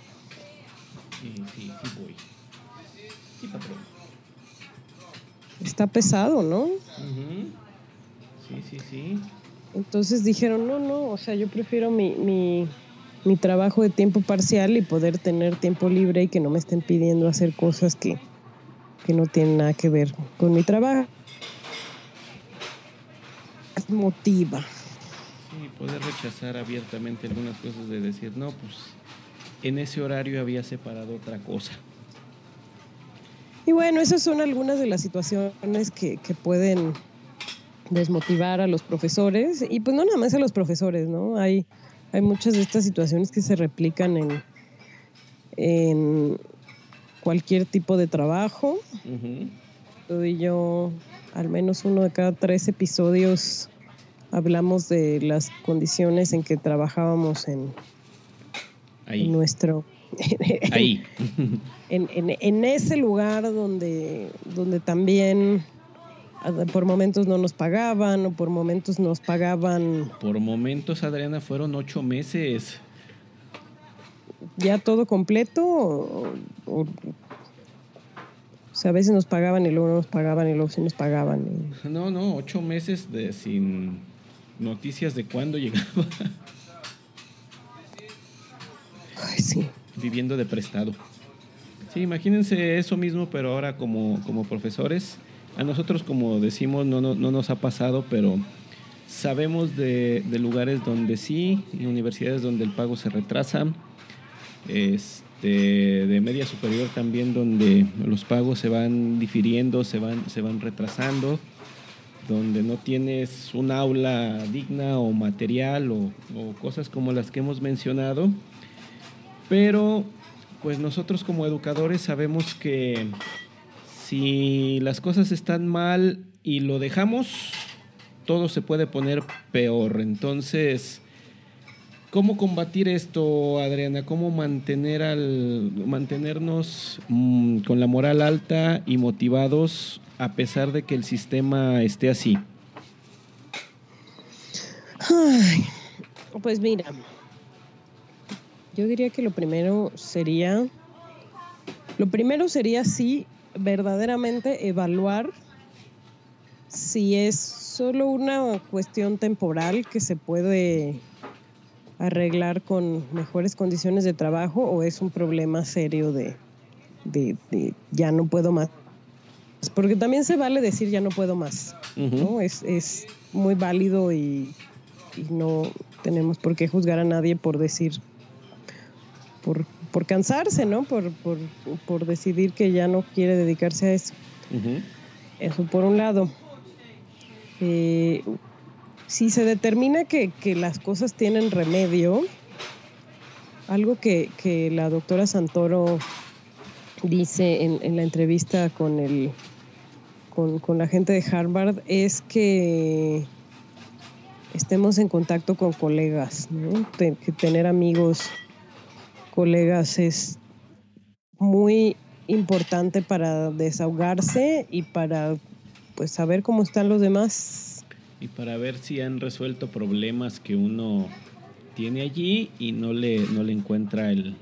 Sí, sí, sí voy. Sí, patrón. Está pesado, ¿no? Sí, sí, sí. Entonces dijeron, no, no, o sea, yo prefiero mi, mi, mi trabajo de tiempo parcial y poder tener tiempo libre y que no me estén pidiendo hacer cosas que, que no tienen nada que ver con mi trabajo. Motiva. Sí, poder rechazar abiertamente algunas cosas de decir, no, pues en ese horario había separado otra cosa. Y bueno, esas son algunas de las situaciones que, que pueden desmotivar a los profesores y pues no nada más a los profesores, ¿no? Hay hay muchas de estas situaciones que se replican en, en cualquier tipo de trabajo. y yo, al menos uno de cada tres episodios, hablamos de las condiciones en que trabajábamos en, nuestro... Ahí. en, en, ese lugar donde, donde también por momentos no nos pagaban o por momentos nos pagaban. Por momentos, Adriana, fueron ocho meses. ¿Ya todo completo? O, sea, a veces nos pagaban y luego no nos pagaban y luego sí nos pagaban. No, no, ocho meses de sin noticias de cuándo llegaba. Ay, sí. Viviendo de prestado. Sí, imagínense eso mismo, pero ahora como, como profesores a nosotros, como decimos, no, no, nos ha pasado, pero sabemos de, lugares donde sí, universidades donde el pago se retrasa, este, de media superior también donde los pagos se van difiriendo, se van, se van retrasando, donde no tienes un aula digna o material o cosas como las que hemos mencionado. Pero pues nosotros como educadores sabemos que si las cosas están mal y lo dejamos, todo se puede poner peor. Entonces, ¿cómo combatir esto, Adriana? ¿Cómo mantener al, mantenernos mm, con la moral alta y motivados a pesar de que el sistema esté así? pues mira, yo diría que lo primero sería, lo primero sería sí verdaderamente evaluar si es solo una cuestión temporal que se puede arreglar con mejores condiciones de trabajo o es un problema serio de, ya no puedo más. Porque también se vale decir ya no puedo más. ¿no? Es, es, muy válido y, y, no tenemos por qué juzgar a nadie por decir, por por cansarse, ¿no? Por, por, decidir que ya no quiere dedicarse a eso. Eso por un lado. Eh, si se determina que, las cosas tienen remedio, algo que, la doctora Santoro dice en, la entrevista con el con, la gente de Harvard es que estemos en contacto con colegas, ¿no? que tener amigos colegas es muy importante para desahogarse y para pues saber cómo están los demás. y para ver si han resuelto problemas que uno tiene allí y no le, no le encuentra el,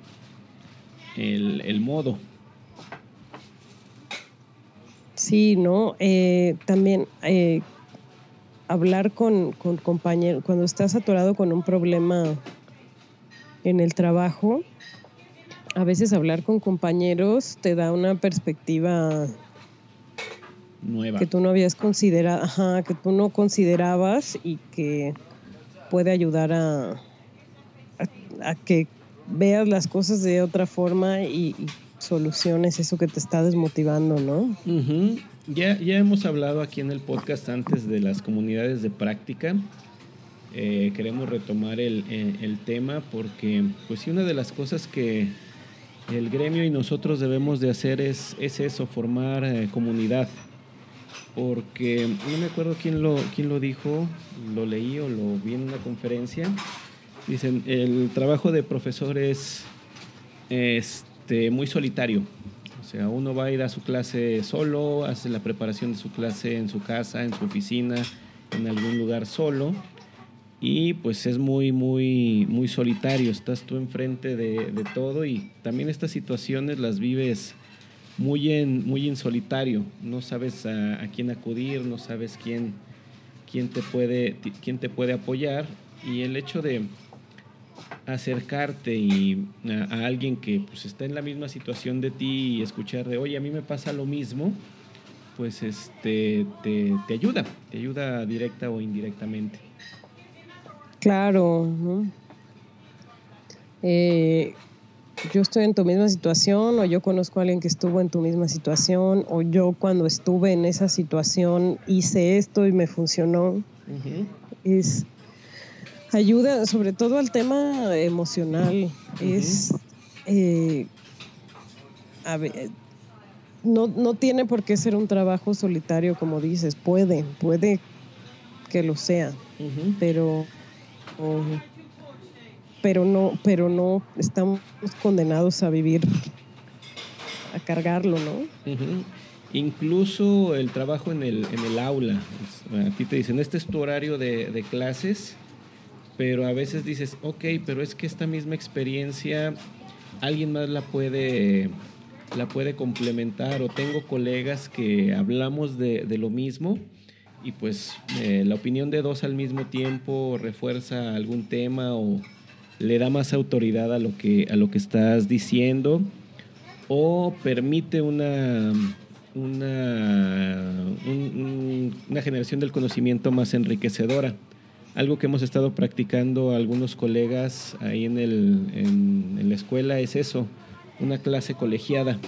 el, modo. Sí, ¿no? Eh, también eh, hablar con, con compañeros, cuando estás atorado con un problema en el trabajo, a veces hablar con compañeros te da una perspectiva nueva que tú no habías considerado, ajá, que tú no considerabas y que puede ayudar a, a, que veas las cosas de otra forma y, soluciones eso que te está desmotivando, ¿no? ya, ya hemos hablado aquí en el podcast antes de las comunidades de práctica. Eh, queremos retomar el, el, tema porque, pues sí, una de las cosas que el gremio y nosotros debemos de hacer es, es eso, formar eh, comunidad. Porque no me acuerdo quién lo, quién lo dijo, lo leí o lo vi en una conferencia. Dicen, el trabajo de profesor es este, muy solitario. O sea, uno va a ir a su clase solo, hace la preparación de su clase en su casa, en su oficina, en algún lugar solo y pues es muy, muy, muy solitario, estás tú enfrente de, todo y también estas situaciones las vives muy en, muy en solitario, no sabes a, quién acudir, no sabes quién, quién, te puede, quién te puede apoyar. Y el hecho de acercarte y a, alguien que pues, está en la misma situación de ti y escuchar de, oye, a mí me pasa lo mismo, pues este, te, te ayuda, te ayuda directa o indirectamente. Claro. Eh, yo estoy en tu misma situación o yo conozco a alguien que estuvo en tu misma situación o yo cuando estuve en esa situación hice esto y me funcionó. Es ayuda sobre todo al tema emocional. Es eh, no, no tiene por qué ser un trabajo solitario como dices, puede, puede que lo sea, pero pero no, pero no estamos condenados a vivir, a cargarlo, ¿no? Incluso el trabajo en el, en el aula. A ti te dicen, este es tu horario de, de clases, pero a veces dices, ok, pero es que esta misma experiencia alguien más la puede, la puede complementar o tengo colegas que hablamos de, de lo mismo y pues eh, la opinión de dos al mismo tiempo refuerza algún tema o le da más autoridad a lo que, a lo que estás diciendo o permite una, una, una generación del conocimiento más enriquecedora. Algo que hemos estado practicando algunos colegas ahí en, el, en la escuela es eso, una clase colegiada.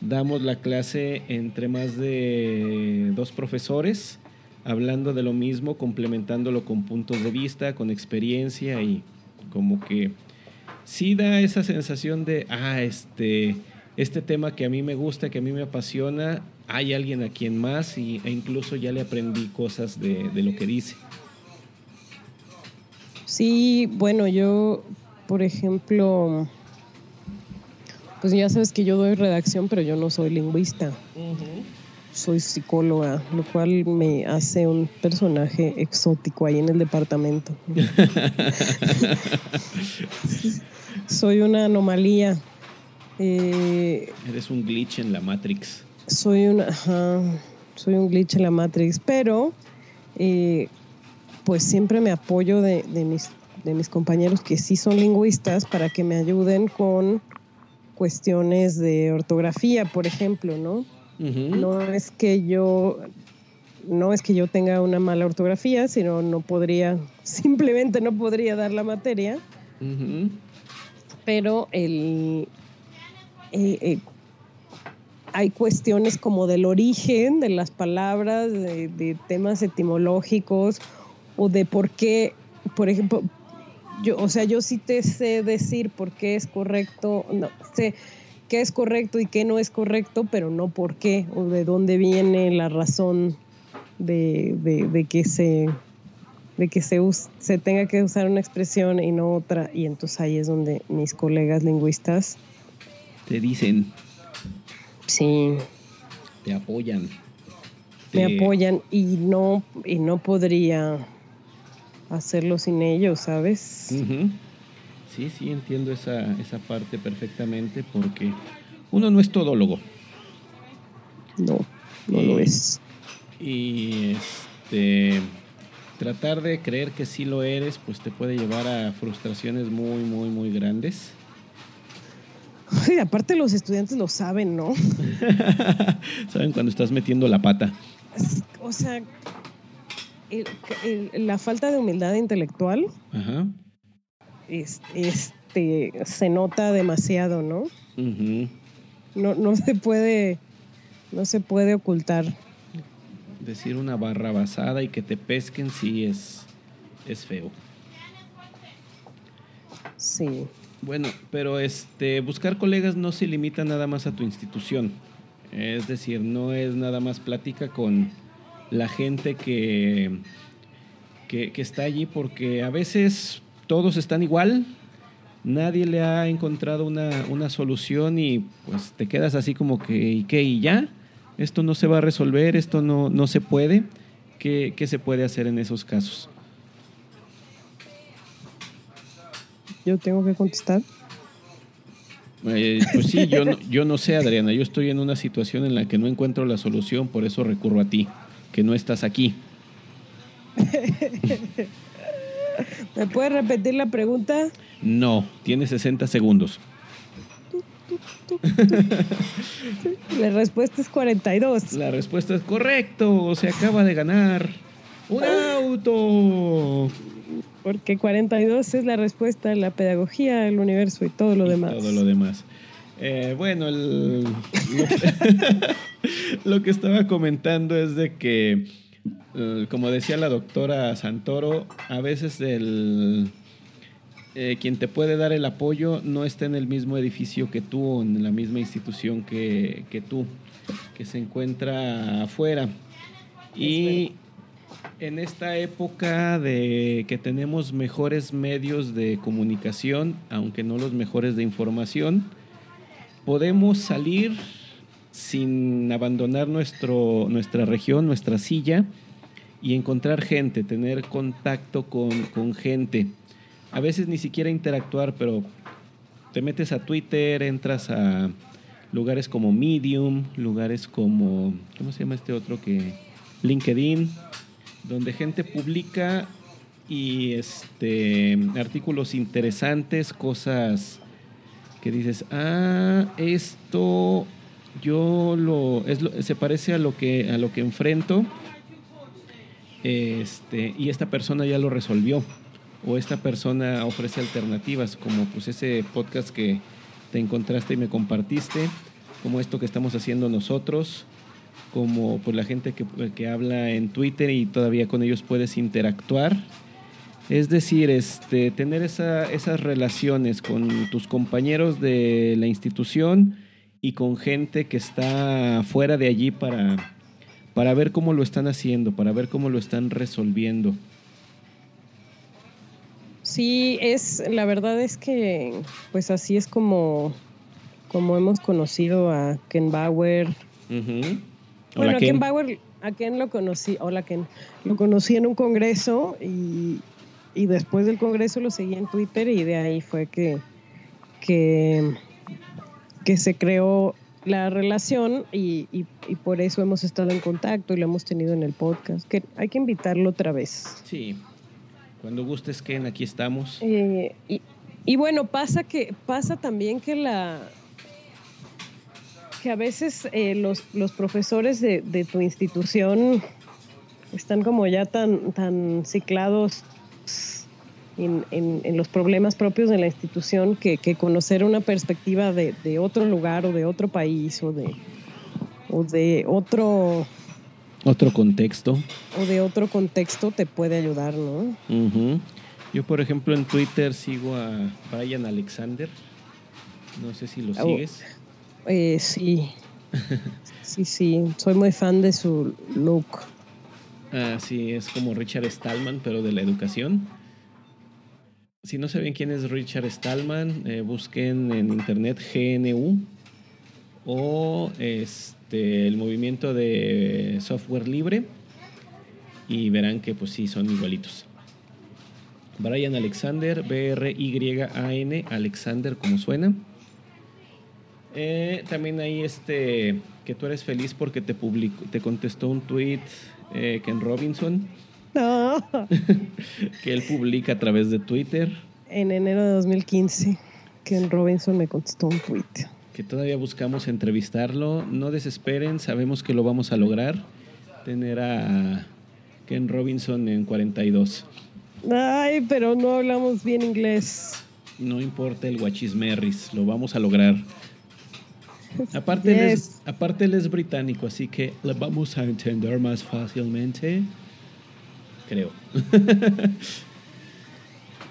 Damos la clase entre más de dos profesores hablando de lo mismo, complementándolo con puntos de vista, con experiencia y como que sí da esa sensación de, ah, este, este tema que a mí me gusta, que a mí me apasiona, hay alguien a quien más y, e incluso ya le aprendí cosas de, de lo que dice. Sí, bueno, yo, por ejemplo, pues ya sabes que yo doy redacción, pero yo no soy lingüista soy psicóloga, lo cual me hace un personaje exótico ahí en el departamento. soy una anomalía. Eh, Eres un glitch en la Matrix. Soy una, soy un glitch en la Matrix, pero eh, pues siempre me apoyo de, mis, de mis compañeros que sí son lingüistas para que me ayuden con cuestiones de ortografía, por ejemplo, ¿no? No es que yo no es que yo tenga una mala ortografía, sino no podría, simplemente no podría dar la materia. Pero el, eh, eh, hay cuestiones como del origen de las palabras, de, temas etimológicos o de por qué, por ejemplo, yo, o sea, yo sí te sé decir por qué es correcto, no, sé qué es correcto y qué no es correcto, pero no por qué o de dónde viene la razón de, de, que se de que se, se tenga que usar una expresión y no otra. Y entonces ahí es donde mis colegas lingüistas te dicen. Sí. Te apoyan. me apoyan y no, y no podría hacerlo sin ellos, ¿sabes? Sí, sí, entiendo esa, esa parte perfectamente porque uno no es todólogo. No, no lo es. Y este tratar de creer que sí lo eres, pues te puede llevar a frustraciones muy, muy, muy grandes. Y aparte los estudiantes lo saben, ¿no? saben cuando estás metiendo la pata. O sea, la falta de humildad intelectual este, se nota demasiado, ¿no? No, no se puede, no se puede ocultar. Decir una barra basada y que te pesquen sí es, es feo. Sí. Bueno, pero este buscar colegas no se limita nada más a tu institución. Es decir, no es nada más plática con la gente que, que, que está allí, porque a veces todos están igual, nadie le ha encontrado una, solución y pues te quedas así como que, ¿y qué? ¿Y ya? Esto no se va a resolver, esto no, no se puede. ¿Qué, se puede hacer en esos casos? Yo tengo que contestar. Eh, pues sí, yo no, yo no sé, Adriana. Yo estoy en una situación en la que no encuentro la solución, por eso recurro a ti, que no estás aquí. ¿Me puedes repetir la pregunta? No, tiene 60 segundos. La respuesta es 42. La respuesta es correcto, se acaba de ganar un auto. Porque 42 es la respuesta a la pedagogía, el universo y todo lo demás. Todo lo demás. Eh, bueno, lo que estaba comentando es de que como decía la doctora Santoro, a veces el, eh, quien te puede dar el apoyo no está en el mismo edificio que tú o en la misma institución que, tú, que se encuentra afuera. Y en esta época de que tenemos mejores medios de comunicación, aunque no los mejores de información, podemos salir sin abandonar nuestro, nuestra región, nuestra silla y encontrar gente, tener contacto con, gente. A veces ni siquiera interactuar, pero te metes a Twitter, entras a lugares como Medium, lugares como, ¿cómo se llama este otro que? LinkedIn, donde gente publica y este artículos interesantes, cosas que dices, ah, esto yo lo, es se parece a lo que a lo que enfrento este y esta persona ya lo resolvió o esta persona ofrece alternativas como pues ese podcast que te encontraste y me compartiste como esto que estamos haciendo nosotros como pues la gente que, que habla en Twitter y todavía con ellos puedes interactuar. Es decir, este, tener esa, esas relaciones con tus compañeros de la institución y con gente que está fuera de allí para, para ver cómo lo están haciendo, para ver cómo lo están resolviendo. Sí, es, la verdad es que pues así es como, como hemos conocido a Ken Bauer. Bueno, a Ken. Bauer, a Ken lo conocí, hola Ken, lo conocí en un congreso y, y después del congreso lo seguí en Twitter y de ahí fue que, que que se creó la relación y, por eso hemos estado en contacto y lo hemos tenido en el podcast. Que hay que invitarlo otra vez. Sí, cuando gustes, Ken, aquí estamos. Eh, y, bueno, pasa que pasa también que la que a veces eh, los, los, profesores de, de, tu institución están como ya tan, tan ciclados en, en, los problemas propios de la institución que, conocer una perspectiva de, de, otro lugar o de otro país o de, o de otro... Otro contexto. O de otro contexto te puede ayudar, ¿no? Yo, por ejemplo, en Twitter sigo a Brian Alexander. No sé si lo oh, sigues. Eh, sí. sí, sí. Soy muy fan de su look. Ah, sí, es como Richard Stallman, pero de la educación. Si no saben quién es Richard Stallman, eh, busquen en internet GNU o este el movimiento de software libre y verán que pues sí, son igualitos. Brian Alexander, B-R-Y-A-N, Alexander como suena. Eh, también ahí este, que tú eres feliz porque te, publicó, te contestó un tweet eh, Ken Robinson. No. que él publica a través de Twitter. En enero de 2015, Ken Robinson me contestó un tweet. Que todavía buscamos entrevistarlo. No desesperen, sabemos que lo vamos a lograr. Tener a Ken Robinson en 42. Ay, pero no hablamos bien inglés. No importa el guachismerris, lo vamos a lograr. Aparte, él es, aparte él es británico, así que lo vamos a entender más fácilmente. Creo.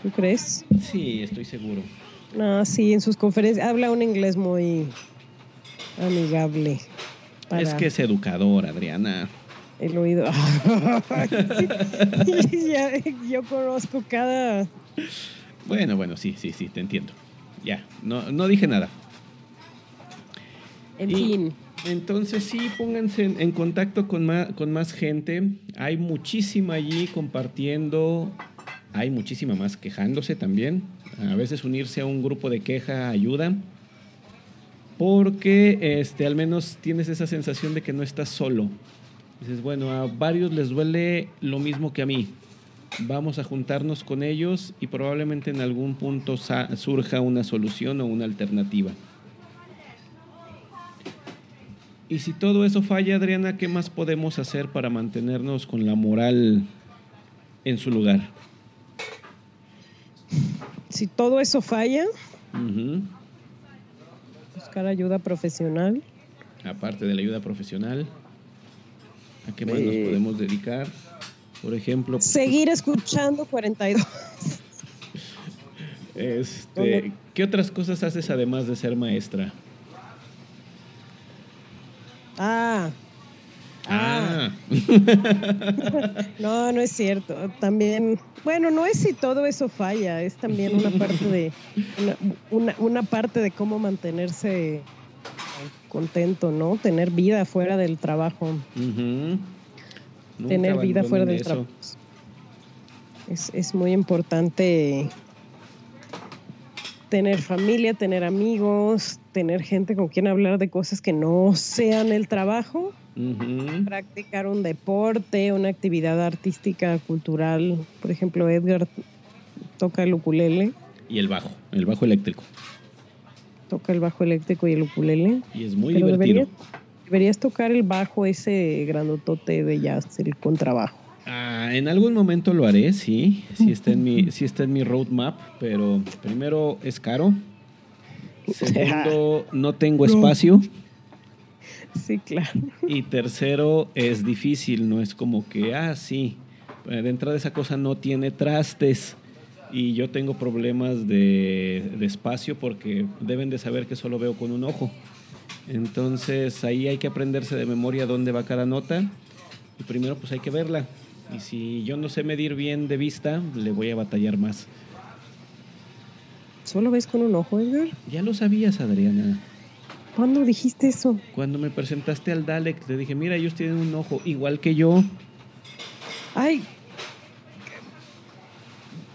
¿Tú crees? Sí, estoy seguro. No, sí, en sus conferencias habla un inglés muy amigable. Es que es educador, Adriana. El oído. yo conozco cada. Bueno, bueno, sí, sí, sí, te entiendo. Ya, no, no dije nada. En fin. Entonces sí, pónganse en, contacto con más, con más gente. Hay muchísima allí compartiendo. Hay muchísima más quejándose también. A veces unirse a un grupo de queja ayuda. Porque este, al menos tienes esa sensación de que no estás solo. Dices, bueno, a varios les duele lo mismo que a mí. Vamos a juntarnos con ellos y probablemente en algún punto surja una solución o una alternativa. Y si todo eso falla, Adriana, ¿qué más podemos hacer para mantenernos con la moral en su lugar? Si todo eso falla, buscar ayuda profesional. Aparte de la ayuda profesional, ¿a qué más nos podemos dedicar? Por ejemplo... Pues, seguir escuchando 42. Este, ¿Qué otras cosas haces además de ser maestra? no, no es cierto. También, bueno, no es si todo eso falla, es también una parte de una, parte de cómo mantenerse contento, ¿no? Tener vida fuera del trabajo. Tener vida fuera del trabajo. Es, es muy importante tener familia, tener amigos, tener gente con quien hablar de cosas que no sean el trabajo, practicar un deporte, una actividad artística, cultural. Por ejemplo, Edgar toca el ukulele. Y el bajo, el bajo eléctrico. Toca el bajo eléctrico y el ukulele. Y es muy divertido. Deberías, tocar el bajo ese grandotote de jazz, el contrabajo. Ah, en algún momento lo haré, sí, sí está en mi, sí está en mi roadmap, pero primero es caro. Segundo, no tengo espacio. Sí, claro. Y tercero, es difícil, no es como que, ah, sí, de entrada esa cosa no tiene trastes y yo tengo problemas de, de espacio porque deben de saber que solo veo con un ojo. Entonces ahí hay que aprenderse de memoria dónde va cada nota y primero pues hay que verla y si yo no sé medir bien de vista, le voy a batallar más. ¿Solo ves con un ojo, Edgar? Ya lo sabías, Adriana. ¿Cuándo dijiste eso? Cuando me presentaste al Dalek, te dije, mira, ellos tienen un ojo igual que yo. Ay.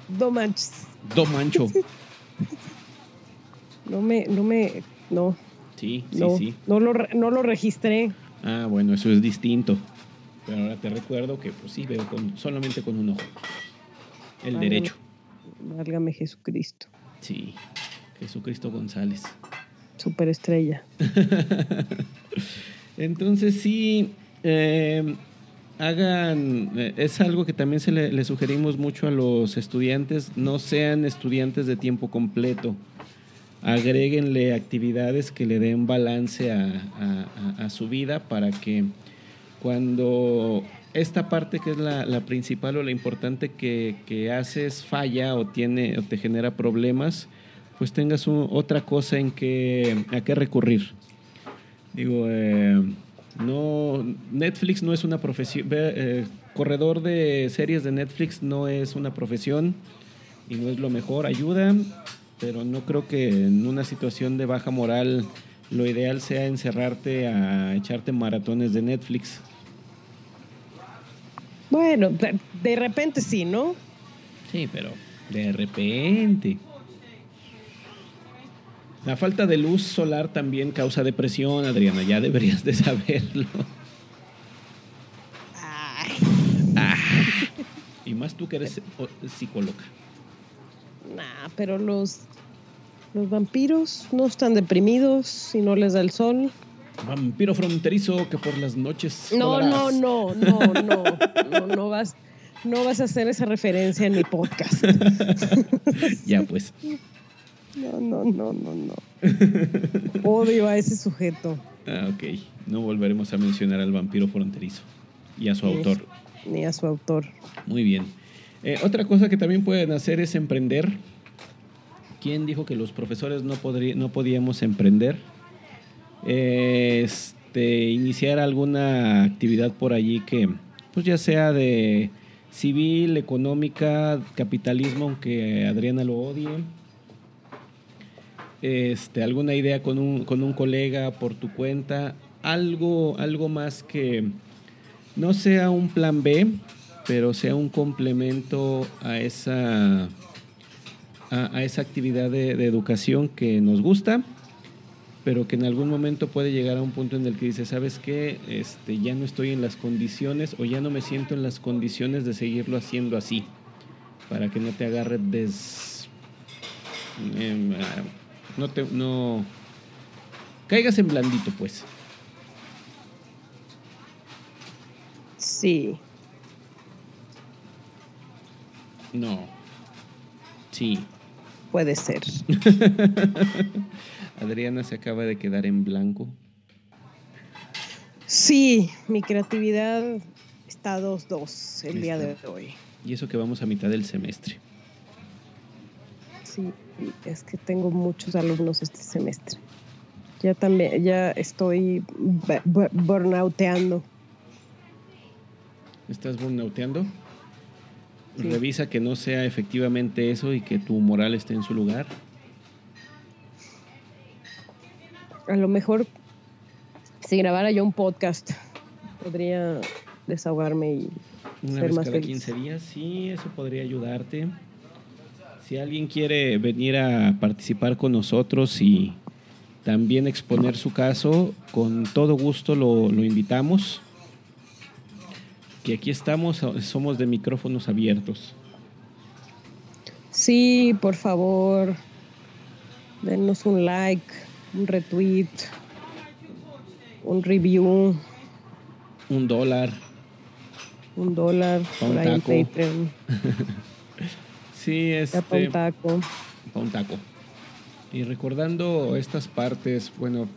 Do manches. Do mancho. no me, no me, no. Sí, sí, sí. No lo, no lo registré. Ah, bueno, eso es distinto. Pero ahora te recuerdo que pues sí veo con, solamente con un ojo. El derecho. Válgame Jesucristo. Sí, Jesucristo González. Superestrella. Entonces sí, eh, hagan, eh, es algo que también se le, sugerimos mucho a los estudiantes, no sean estudiantes de tiempo completo. Agréguenle actividades que le den balance a su vida para que cuando esta parte que es la, principal o la importante que, haces falla o, tiene, o te genera problemas, pues tengas otra cosa en que, a qué recurrir. Digo, eh, no, Netflix no es una profesión, eh, corredor de series de Netflix no es una profesión y no es lo mejor, ayuda, pero no creo que en una situación de baja moral lo ideal sea encerrarte a echarte maratones de Netflix. Bueno, de, de repente sí, ¿no? Sí, pero de repente. La falta de luz solar también causa depresión, Adriana, ya deberías de saberlo. Ay, Ah, y más tú que eres psicóloga. nah, pero los, los vampiros no están deprimidos si no les da el sol. Vampiro fronterizo que por las noches. No, no, no, no, no, no, no vas, no vas a hacer esa referencia en mi podcast. Ya pues. No, no, no, no, no. Odio a ese sujeto. Ah, ok. No volveremos a mencionar al vampiro fronterizo y a su autor. Ni a su autor. Muy bien. Eh, otra cosa que también pueden hacer es emprender. ¿Quién dijo que los profesores no, no podíamos emprender? Eh, Este, iniciar alguna actividad por allí que, pues ya sea de civil, económica, capitalismo, aunque Adriana lo odie. Este, alguna idea con un, con un colega por tu cuenta. Algo, algo más que no sea un plan B, pero sea un complemento a esa, a, esa actividad de, educación que nos gusta, pero que en algún momento puede llegar a un punto en el que dice, ¿sabes qué? Este, ya no estoy en las condiciones o ya no me siento en las condiciones de seguirlo haciendo así, para que no te agarre des... em, no te... No... Caigas en blandito, pues. Sí. No. Sí. Puede ser. Adriana se acaba de quedar en blanco. Sí, mi creatividad está 2-2 el día de hoy. Y eso que vamos a mitad del semestre. Sí, es que tengo muchos alumnos este semestre. Ya también, ya estoy bu- bu- burnouteando. ¿Estás burnouteando? Sí. Revisa que no sea efectivamente eso y que tu moral esté en su lugar. A lo mejor si grabara yo un podcast podría desahogarme y Una ser vez más cada feliz. 15 días, sí, eso podría ayudarte. Si alguien quiere venir a participar con nosotros y también exponer su caso, con todo gusto lo, lo invitamos. Que aquí estamos, somos de micrófonos abiertos. Sí, por favor, denos un like, un retweet, un review, Un dólar. un dólar un por ahí en. Patreon. Sí, Ya pa' un este, taco. pa' un taco. Y recordando estas partes, bueno,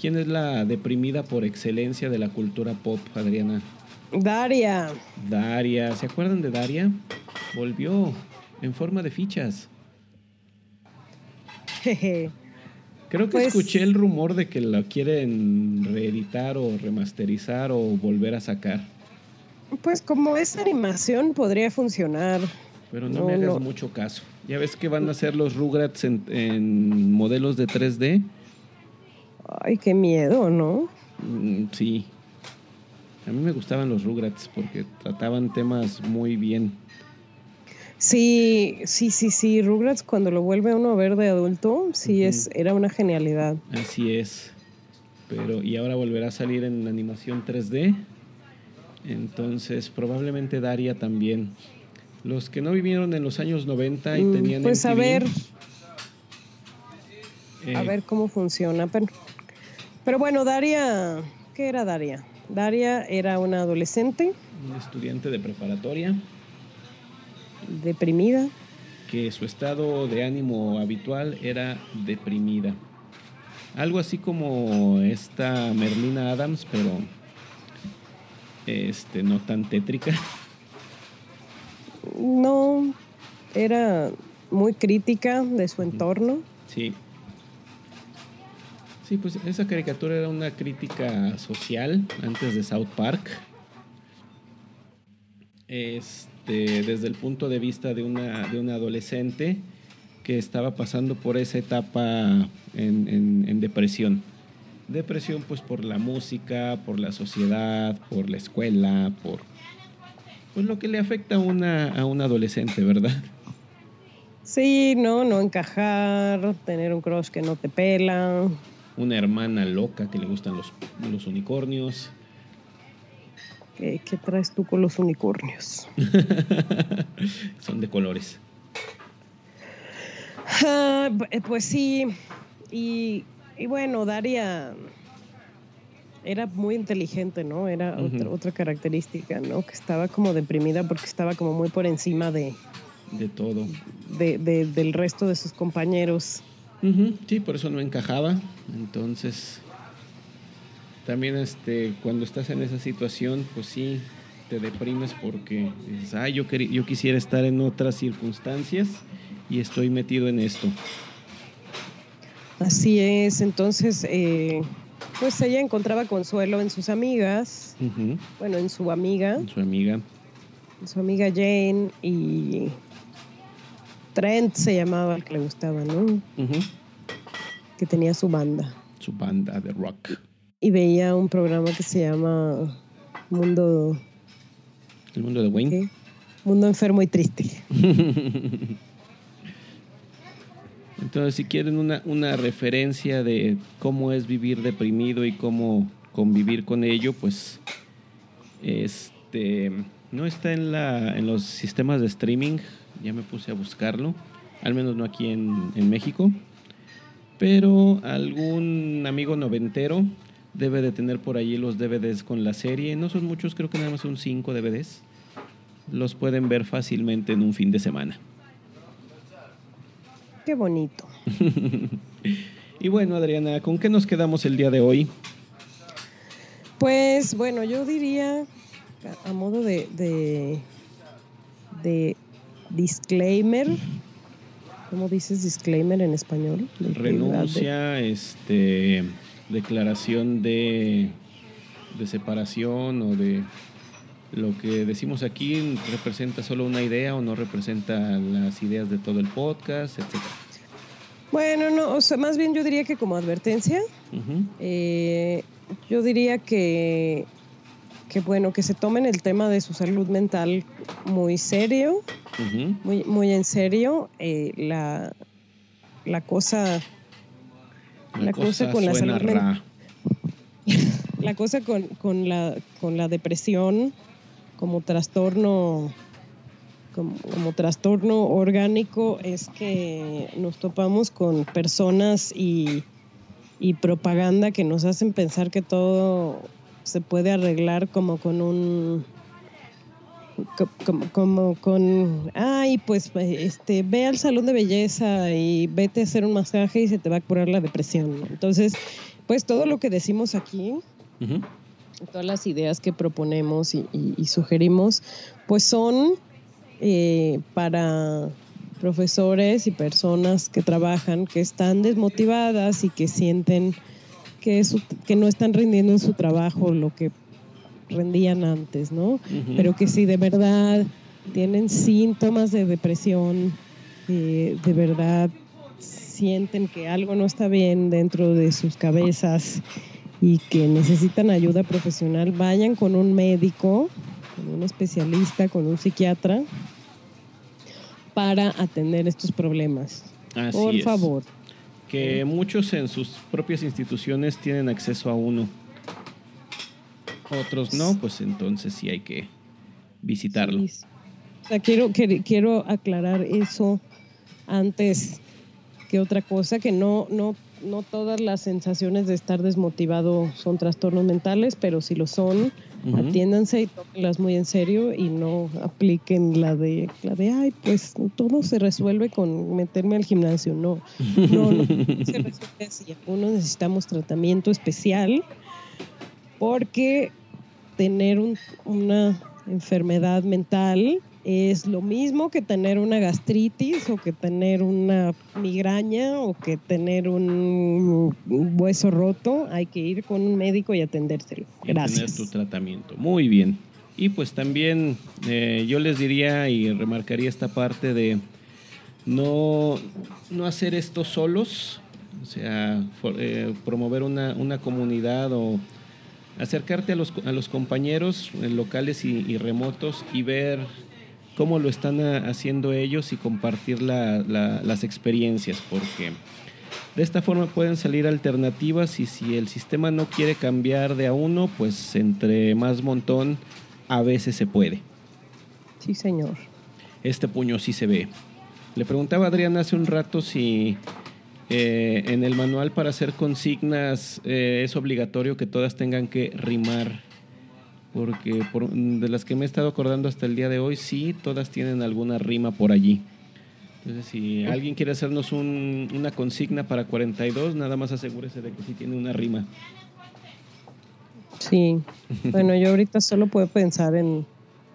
¿quién es la deprimida por excelencia de la cultura pop, Adriana? Daria. Daria, ¿se acuerdan de Daria? Volvió en forma de fichas. Jeje. Creo que Pues- escuché el rumor de que la quieren reeditar o remasterizar o volver a sacar. Pues como es animación podría funcionar. Pero no, No, me hagas no. mucho caso. Ya ves que van a hacer los Rugrats en, en modelos de 3D. Ay, qué miedo, ¿no? Mm, sí. A mí me gustaban los Rugrats porque trataban temas muy bien. Sí, sí, sí, sí. Rugrats cuando lo vuelve a uno a ver de adulto, sí es, era una genialidad. Así es. Pero, y ahora volverá a salir en animación 3D. Entonces, probablemente Daria también. Los que no vivieron en los años 90 y Mm, tenían. pues a ver, a eh, ver cómo funciona. Pero, pero bueno, Daria, ¿qué era Daria? Daria era una adolescente Un estudiante de preparatoria deprimida. que su estado de ánimo habitual era deprimida. Algo así como esta Merlina Adams, pero este no tan tétrica. No, era muy crítica de su entorno. Sí. Sí, pues esa caricatura era una crítica social antes de South Park. Este, desde el punto de vista de una, de una adolescente que estaba pasando por esa etapa en, en- en depresión. Depresión pues por la música, por la sociedad, por la escuela, por pues lo que le afecta a una, a un adolescente, ¿verdad? Sí, no, no encajar, tener un crush que no te pela. Una hermana loca que le gustan los, los unicornios. ¿Qué, ¿Qué traes tú con los unicornios? Son de colores. Ah, b- pues sí, y, y bueno, Daria era muy inteligente, ¿no? Era Ujú. otra, otra característica, ¿no? Que estaba como deprimida porque estaba como muy por encima de, De todo. de- de- del resto de sus compañeros. Sí, por eso no encajaba. Entonces, también este, cuando estás en esa situación, pues sí, te deprimes porque dices, ah, yo, yo quisiera estar en otras circunstancias y estoy metido en esto. Así es, entonces, eh, pues ella encontraba consuelo en sus amigas, bueno, en su amiga, Su amiga. en su amiga Jane y Trent se llamaba el que le gustaba, ¿no? Que tenía su banda. Su banda de rock. y veía un programa que se llama Mundo El mundo de Wayne. ¿qué? Mundo enfermo y triste. Entonces, si quieren una, una referencia de cómo es vivir deprimido y cómo convivir con ello, pues este no está en la en los sistemas de streaming. Ya me puse a buscarlo, al menos no aquí en, en México. Pero algún amigo noventero debe de tener por allí los DVDs con la serie. No son muchos, creo que nada más son cinco DVDs. Los pueden ver fácilmente en un fin de semana. Qué bonito. Y bueno, Adriana, ¿con qué nos quedamos el día de hoy? Pues bueno, yo diría a, modo de, de de disclaimer. ¿Cómo dices disclaimer en español? De- de- Renuncia, este, declaración de, de separación o de lo que decimos aquí representa solo una idea o no representa las ideas de todo el podcast, etc. Bueno, no, o sea, más bien yo diría que como advertencia, eh, yo diría que, que bueno, que se tomen el tema de su salud mental muy serio, muy, muy en serio. eh, la, la cosa, La cosa con la salud men- ra. la cosa con, con la, con la depresión como trastorno como, trastorno orgánico es que nos topamos con personas y, propaganda que nos hacen pensar que todo se puede arreglar como con un co- como, con ay pues este ve al salón de belleza y vete a hacer un masaje y se te va a curar la depresión entonces pues todo lo que decimos aquí todas las ideas que proponemos y, y- y sugerimos, pues son eh, para profesores y personas que trabajan, que están desmotivadas y que sienten que, su- que no están rindiendo en su trabajo lo que rendían antes, ¿no? Pero que si de verdad tienen síntomas de depresión, eh, de verdad sienten que algo no está bien dentro de sus cabezas y que necesitan ayuda profesional, vayan con un médico, con un especialista, con un psiquiatra para atender estos problemas. Así Por es. favor. Que muchos en sus propias instituciones tienen acceso a uno. Otros no, pues entonces sí hay que visitarlo. Sí. O sea, quiero, quiero aclarar eso antes que otra cosa, que no, no, no todas las sensaciones de estar desmotivado son trastornos mentales, pero si lo son, atiéndanse y tómenlas muy en serio y no apliquen la de, la de, ay, pues todo se resuelve con meterme al gimnasio. No, no, no, se resuelve así. Algunos necesitamos tratamiento especial porque tener un- una enfermedad mental es lo mismo que tener una gastritis o que tener una migraña o que tener un hueso roto. Hay que ir con un médico y atendérselo. y tener Gracias. tu tratamiento. Muy bien. Y pues también eh, yo les diría y remarcaría esta parte de no, no hacer esto solos. O sea, eh, promover una, una, comunidad o acercarte a los, a los compañeros locales y, remotos y ver cómo lo están haciendo ellos y compartir las experiencias, porque de esta forma pueden salir alternativas y si el sistema no quiere cambiar de a uno, pues entre más montón a veces se puede. Sí, señor. Este puño sí se ve. Le preguntaba a Adrián hace un rato si eh, en el manual para hacer consignas eh, es obligatorio que todas tengan que rimar. Porque de las que me he estado acordando hasta el día de hoy, sí, todas tienen alguna rima por allí. Entonces, si alguien quiere hacernos una consigna para 42, nada más asegúrese de que sí tiene una rima. Sí. Bueno, yo ahorita solo puedo pensar en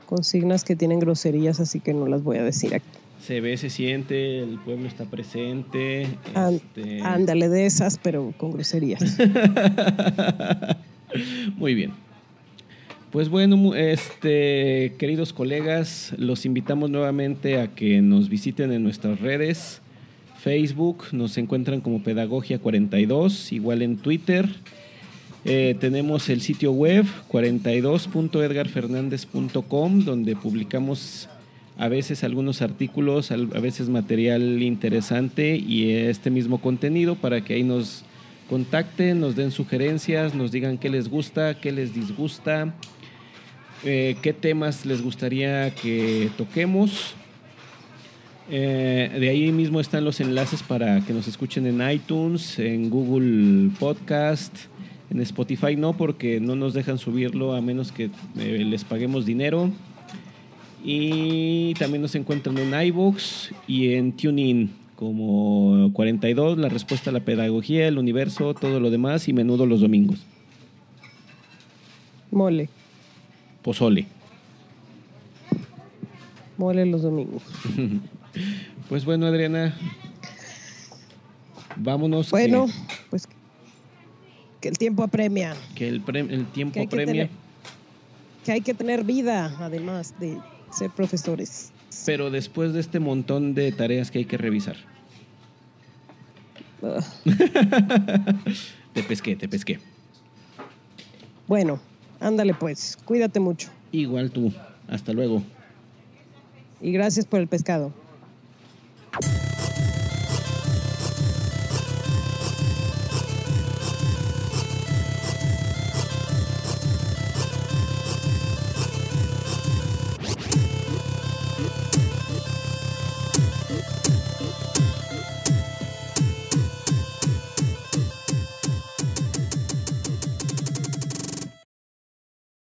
consignas que tienen groserías, así que no las voy a decir aquí. Se ve, se siente, el pueblo está presente. Este ándale de esas, pero con groserías. Muy bien. Pues bueno, este, queridos colegas, los invitamos nuevamente a que nos visiten en nuestras redes. Facebook, nos encuentran como Pedagogia 42, igual en Twitter. Eh, tenemos el sitio web 42.edgarfernandez.com, donde publicamos a veces algunos artículos, a veces material interesante y este mismo contenido para que ahí nos contacten, nos den sugerencias, nos digan qué les gusta, qué les disgusta eh, qué temas les gustaría que toquemos. Eh, de ahí mismo están los enlaces para que nos escuchen en iTunes, en Google Podcast, en Spotify no, porque no nos dejan subirlo a menos que eh, les paguemos dinero. Y también nos encuentran en iVoox y en TuneIn como 42, la respuesta a la pedagogía, el universo, todo lo demás y menudo los domingos. Mole pozole. Mole los domingos. pues bueno, Adriana, vámonos. Bueno, pues que el tiempo apremia. Que el, el tiempo apremia. que hay que tener vida, además de ser profesores. Pero después de este montón de tareas que hay que revisar. te pesqué, te pesqué. Bueno, Ándale pues, cuídate mucho. Igual tú, hasta luego. Y gracias por el pescado.